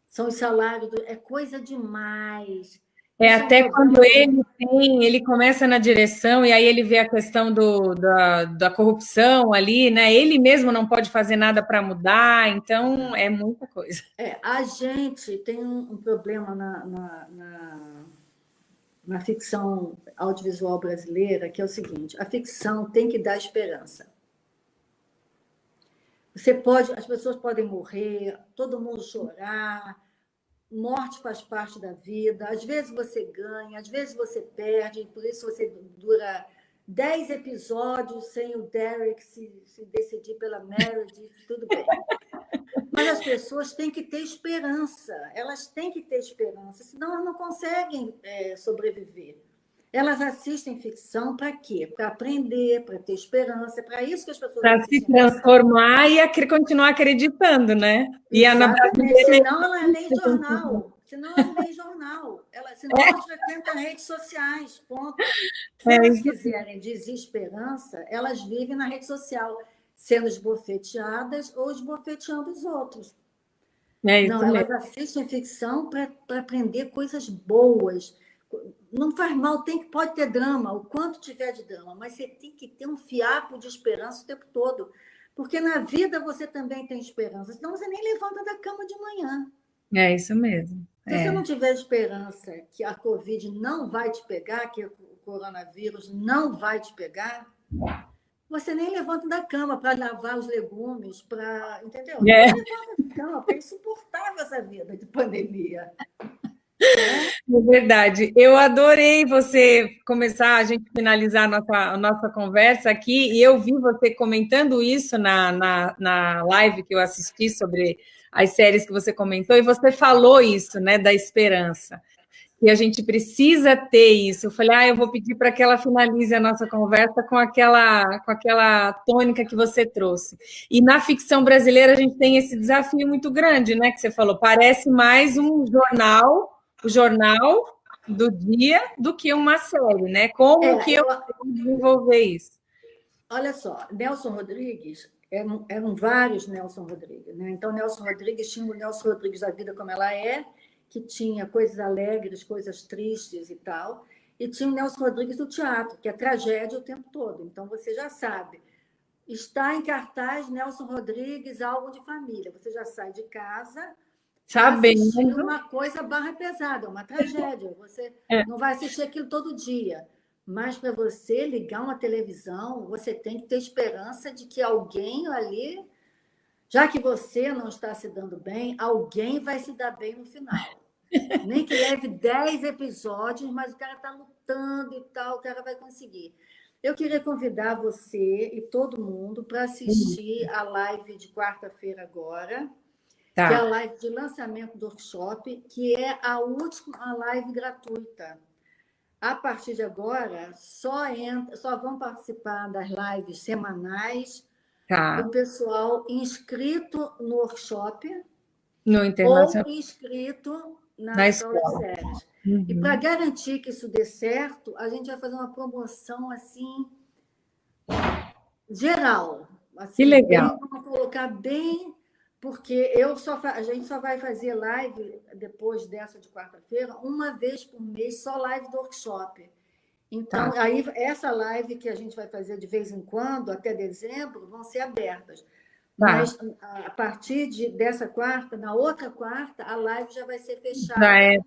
são os salários do, é coisa demais é até quando ele tem, ele começa na direção e aí ele vê a questão do, da, da corrupção ali, né? Ele mesmo não pode fazer nada para mudar, então é muita coisa. É, a gente tem um problema na, na, na, na ficção audiovisual brasileira, que é o seguinte: a ficção tem que dar esperança. Você pode, as pessoas podem morrer, todo mundo chorar, morte faz parte da vida. Às vezes você ganha, às vezes você perde, por isso você dura dez episódios sem o Derek se, se decidir pela Meredith, tudo bem. Mas as pessoas têm que ter esperança, elas têm que ter esperança, senão elas não conseguem é, sobreviver. Elas assistem ficção para quê? Para aprender, para ter esperança, é para isso que as pessoas. Para se transformar e a continuar acreditando, né? E a Ana Senão ela é lei jornal. Senão ela é lei jornal. Ela, senão é. elas frequentam redes sociais. Ponto. Se é. elas quiserem desesperança, elas vivem na rede social, sendo esbofeteadas ou esbofeteando os outros. É isso Não, elas assistem ficção para aprender coisas boas não faz mal, tem que pode ter drama, o quanto tiver de drama, mas você tem que ter um fiapo de esperança o tempo todo, porque na vida você também tem esperança, senão você nem levanta da cama de manhã. É isso mesmo. Se é. você não tiver esperança que a Covid não vai te pegar, que o coronavírus não vai te pegar, você nem levanta da cama para lavar os legumes, para. Entendeu? É. Levanta da cama, é insuportável essa vida de pandemia. É verdade. Eu adorei você começar a gente finalizar a nossa, a nossa conversa aqui, e eu vi você comentando isso na, na, na live que eu assisti sobre as séries que você comentou, e você falou isso, né, da esperança. e a gente precisa ter isso. Eu falei, ah, eu vou pedir para que ela finalize a nossa conversa com aquela, com aquela tônica que você trouxe. E na ficção brasileira a gente tem esse desafio muito grande, né? Que você falou, parece mais um jornal, o jornal do dia, do que uma série, né? Como é, que eu, eu vou desenvolver isso? Olha só, Nelson Rodrigues eram, eram vários Nelson Rodrigues, né? Então Nelson Rodrigues tinha o Nelson Rodrigues da vida como ela é que tinha coisas alegres, coisas tristes e tal, e tinha o Nelson Rodrigues do teatro, que é tragédia o tempo todo. Então você já sabe. Está em cartaz Nelson Rodrigues, álbum de família. Você já sai de casa sabendo uma coisa barra pesada, uma tragédia. Você é. não vai assistir aquilo todo dia. Mas para você ligar uma televisão, você tem que ter esperança de que alguém ali já que você não está se dando bem, alguém vai se dar bem no final. <laughs> Nem que leve 10 episódios, mas o cara está lutando e tal, o cara vai conseguir. Eu queria convidar você e todo mundo para assistir a live de quarta-feira agora, tá. que é a live de lançamento do workshop, que é a última live gratuita. A partir de agora, só, entra, só vão participar das lives semanais tá. o pessoal inscrito no workshop no internacional. ou inscrito na, na escola séries. Uhum. E para garantir que isso dê certo, a gente vai fazer uma promoção assim geral. Assim, que legal. Vamos colocar bem, porque eu só a gente só vai fazer live depois dessa de quarta-feira, uma vez por mês, só live do workshop. Então, tá. aí essa live que a gente vai fazer de vez em quando, até dezembro, vão ser abertas. Tá. Mas a partir de, dessa quarta, na outra quarta, a live já vai ser fechada. Já é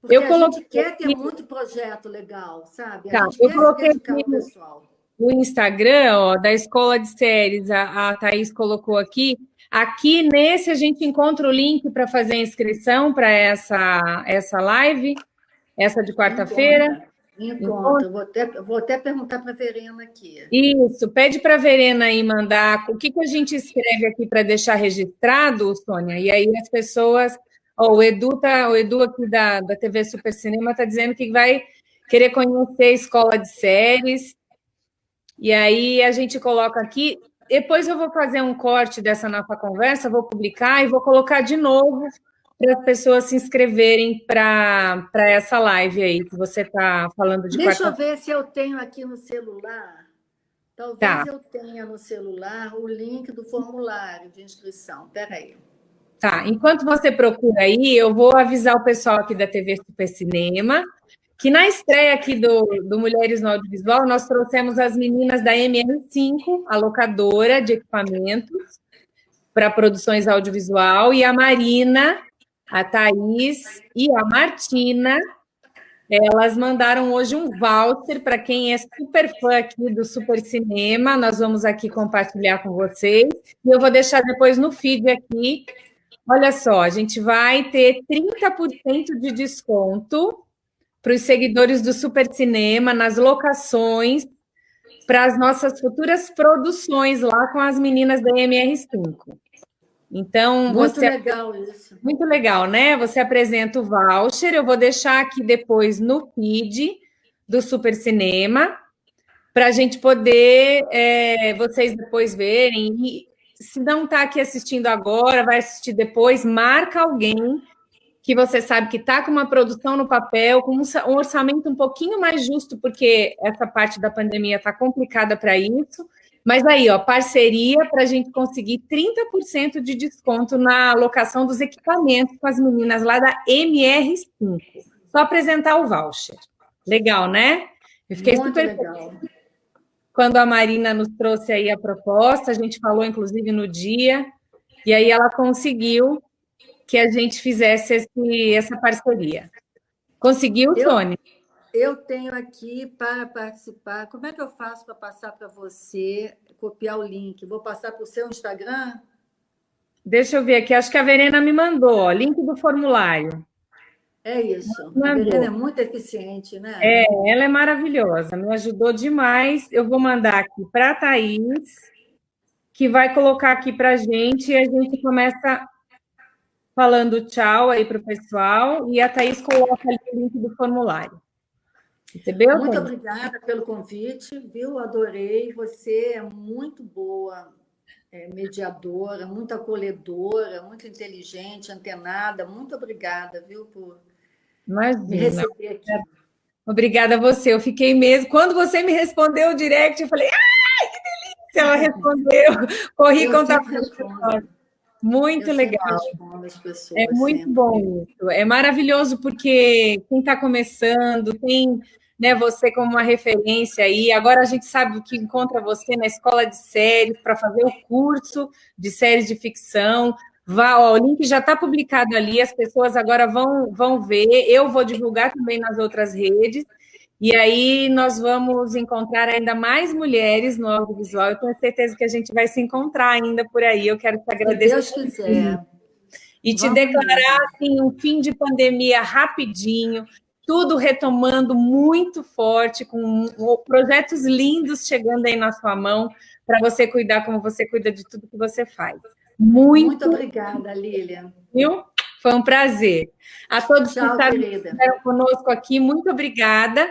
Porque eu a coloquei... gente quer ter muito projeto legal, sabe? Tá. eu coloquei aqui o Instagram ó, da Escola de Séries, a, a Thaís colocou aqui. Aqui nesse a gente encontra o link para fazer a inscrição para essa, essa live, essa de quarta-feira. Encontro. Vou até, vou até perguntar para a Verena aqui. Isso, pede para a Verena aí mandar o que, que a gente escreve aqui para deixar registrado, Sônia, e aí as pessoas. Oh, o Edu, tá, o Edu aqui da, da TV Super Cinema está dizendo que vai querer conhecer a escola de séries. E aí a gente coloca aqui. Depois eu vou fazer um corte dessa nossa conversa, vou publicar e vou colocar de novo para as pessoas se inscreverem para essa live aí que você está falando de Deixa quarta... eu ver se eu tenho aqui no celular. Talvez tá. eu tenha no celular o link do formulário de inscrição. Espera aí. Tá, enquanto você procura aí, eu vou avisar o pessoal aqui da TV Super Cinema que na estreia aqui do, do Mulheres no Audiovisual, nós trouxemos as meninas da MR5, a locadora de equipamentos para produções audiovisual, e a Marina, a Thaís e a Martina. Elas mandaram hoje um voucher para quem é super fã aqui do Super Cinema. Nós vamos aqui compartilhar com vocês. E eu vou deixar depois no feed aqui. Olha só, a gente vai ter 30% de desconto para os seguidores do Super Cinema nas locações para as nossas futuras produções lá com as meninas da MR5. Então, muito você... legal isso. Muito legal, né? Você apresenta o voucher, eu vou deixar aqui depois no feed do Super Cinema, para a gente poder, é, vocês depois verem. E se não está aqui assistindo agora, vai assistir depois, marca alguém que você sabe que está com uma produção no papel, com um orçamento um pouquinho mais justo, porque essa parte da pandemia está complicada para isso mas aí, ó, parceria para a gente conseguir 30% de desconto na alocação dos equipamentos com as meninas lá da MR5. Só apresentar o voucher. Legal, né? Eu fiquei Muito super legal. Quando a Marina nos trouxe aí a proposta, a gente falou, inclusive, no dia, e aí ela conseguiu que a gente fizesse esse, essa parceria. Conseguiu, eu, Tony? Eu tenho aqui para participar. Como é que eu faço para passar para você, copiar o link? Vou passar para o seu Instagram? Deixa eu ver aqui. Acho que a Verena me mandou, ó, link do formulário. É isso. A Verena é muito eficiente, né? É, ela é maravilhosa, me ajudou demais. Eu vou mandar aqui para a Thaís, que vai colocar aqui para a gente e a gente começa falando tchau aí para o pessoal e a Thaís coloca ali o link do formulário. Recebeu? Muito Thaís? obrigada pelo convite, viu? Adorei. Você é muito boa é, mediadora, muito acolhedora, muito inteligente, antenada. Muito obrigada, viu, por Imagina. me receber aqui. Obrigada a você. Eu fiquei mesmo. Quando você me respondeu o direct, eu falei, ai, que delícia! Ela respondeu. Corri contar para muito eu legal. É muito sempre. bom isso. É maravilhoso porque quem está começando tem né, você como uma referência aí. Agora a gente sabe que encontra você na escola de séries para fazer o curso de séries de ficção. Vá, ó, o link já está publicado ali, as pessoas agora vão, vão ver. Eu vou divulgar também nas outras redes. E aí nós vamos encontrar ainda mais mulheres no audiovisual. Eu tenho certeza que a gente vai se encontrar ainda por aí. Eu quero te agradecer. Se Deus quiser. E te declarar assim, um fim de pandemia rapidinho, tudo retomando muito forte, com projetos lindos chegando aí na sua mão, para você cuidar como você cuida de tudo que você faz. Muito, muito obrigada, Lilian. Viu? Foi um prazer. A todos Tchau, que estiveram conosco aqui, muito obrigada.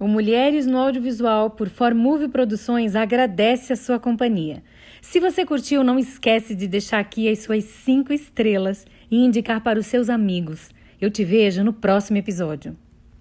O Mulheres no Audiovisual por Formove Produções agradece a sua companhia. Se você curtiu, não esquece de deixar aqui as suas cinco estrelas e indicar para os seus amigos. Eu te vejo no próximo episódio.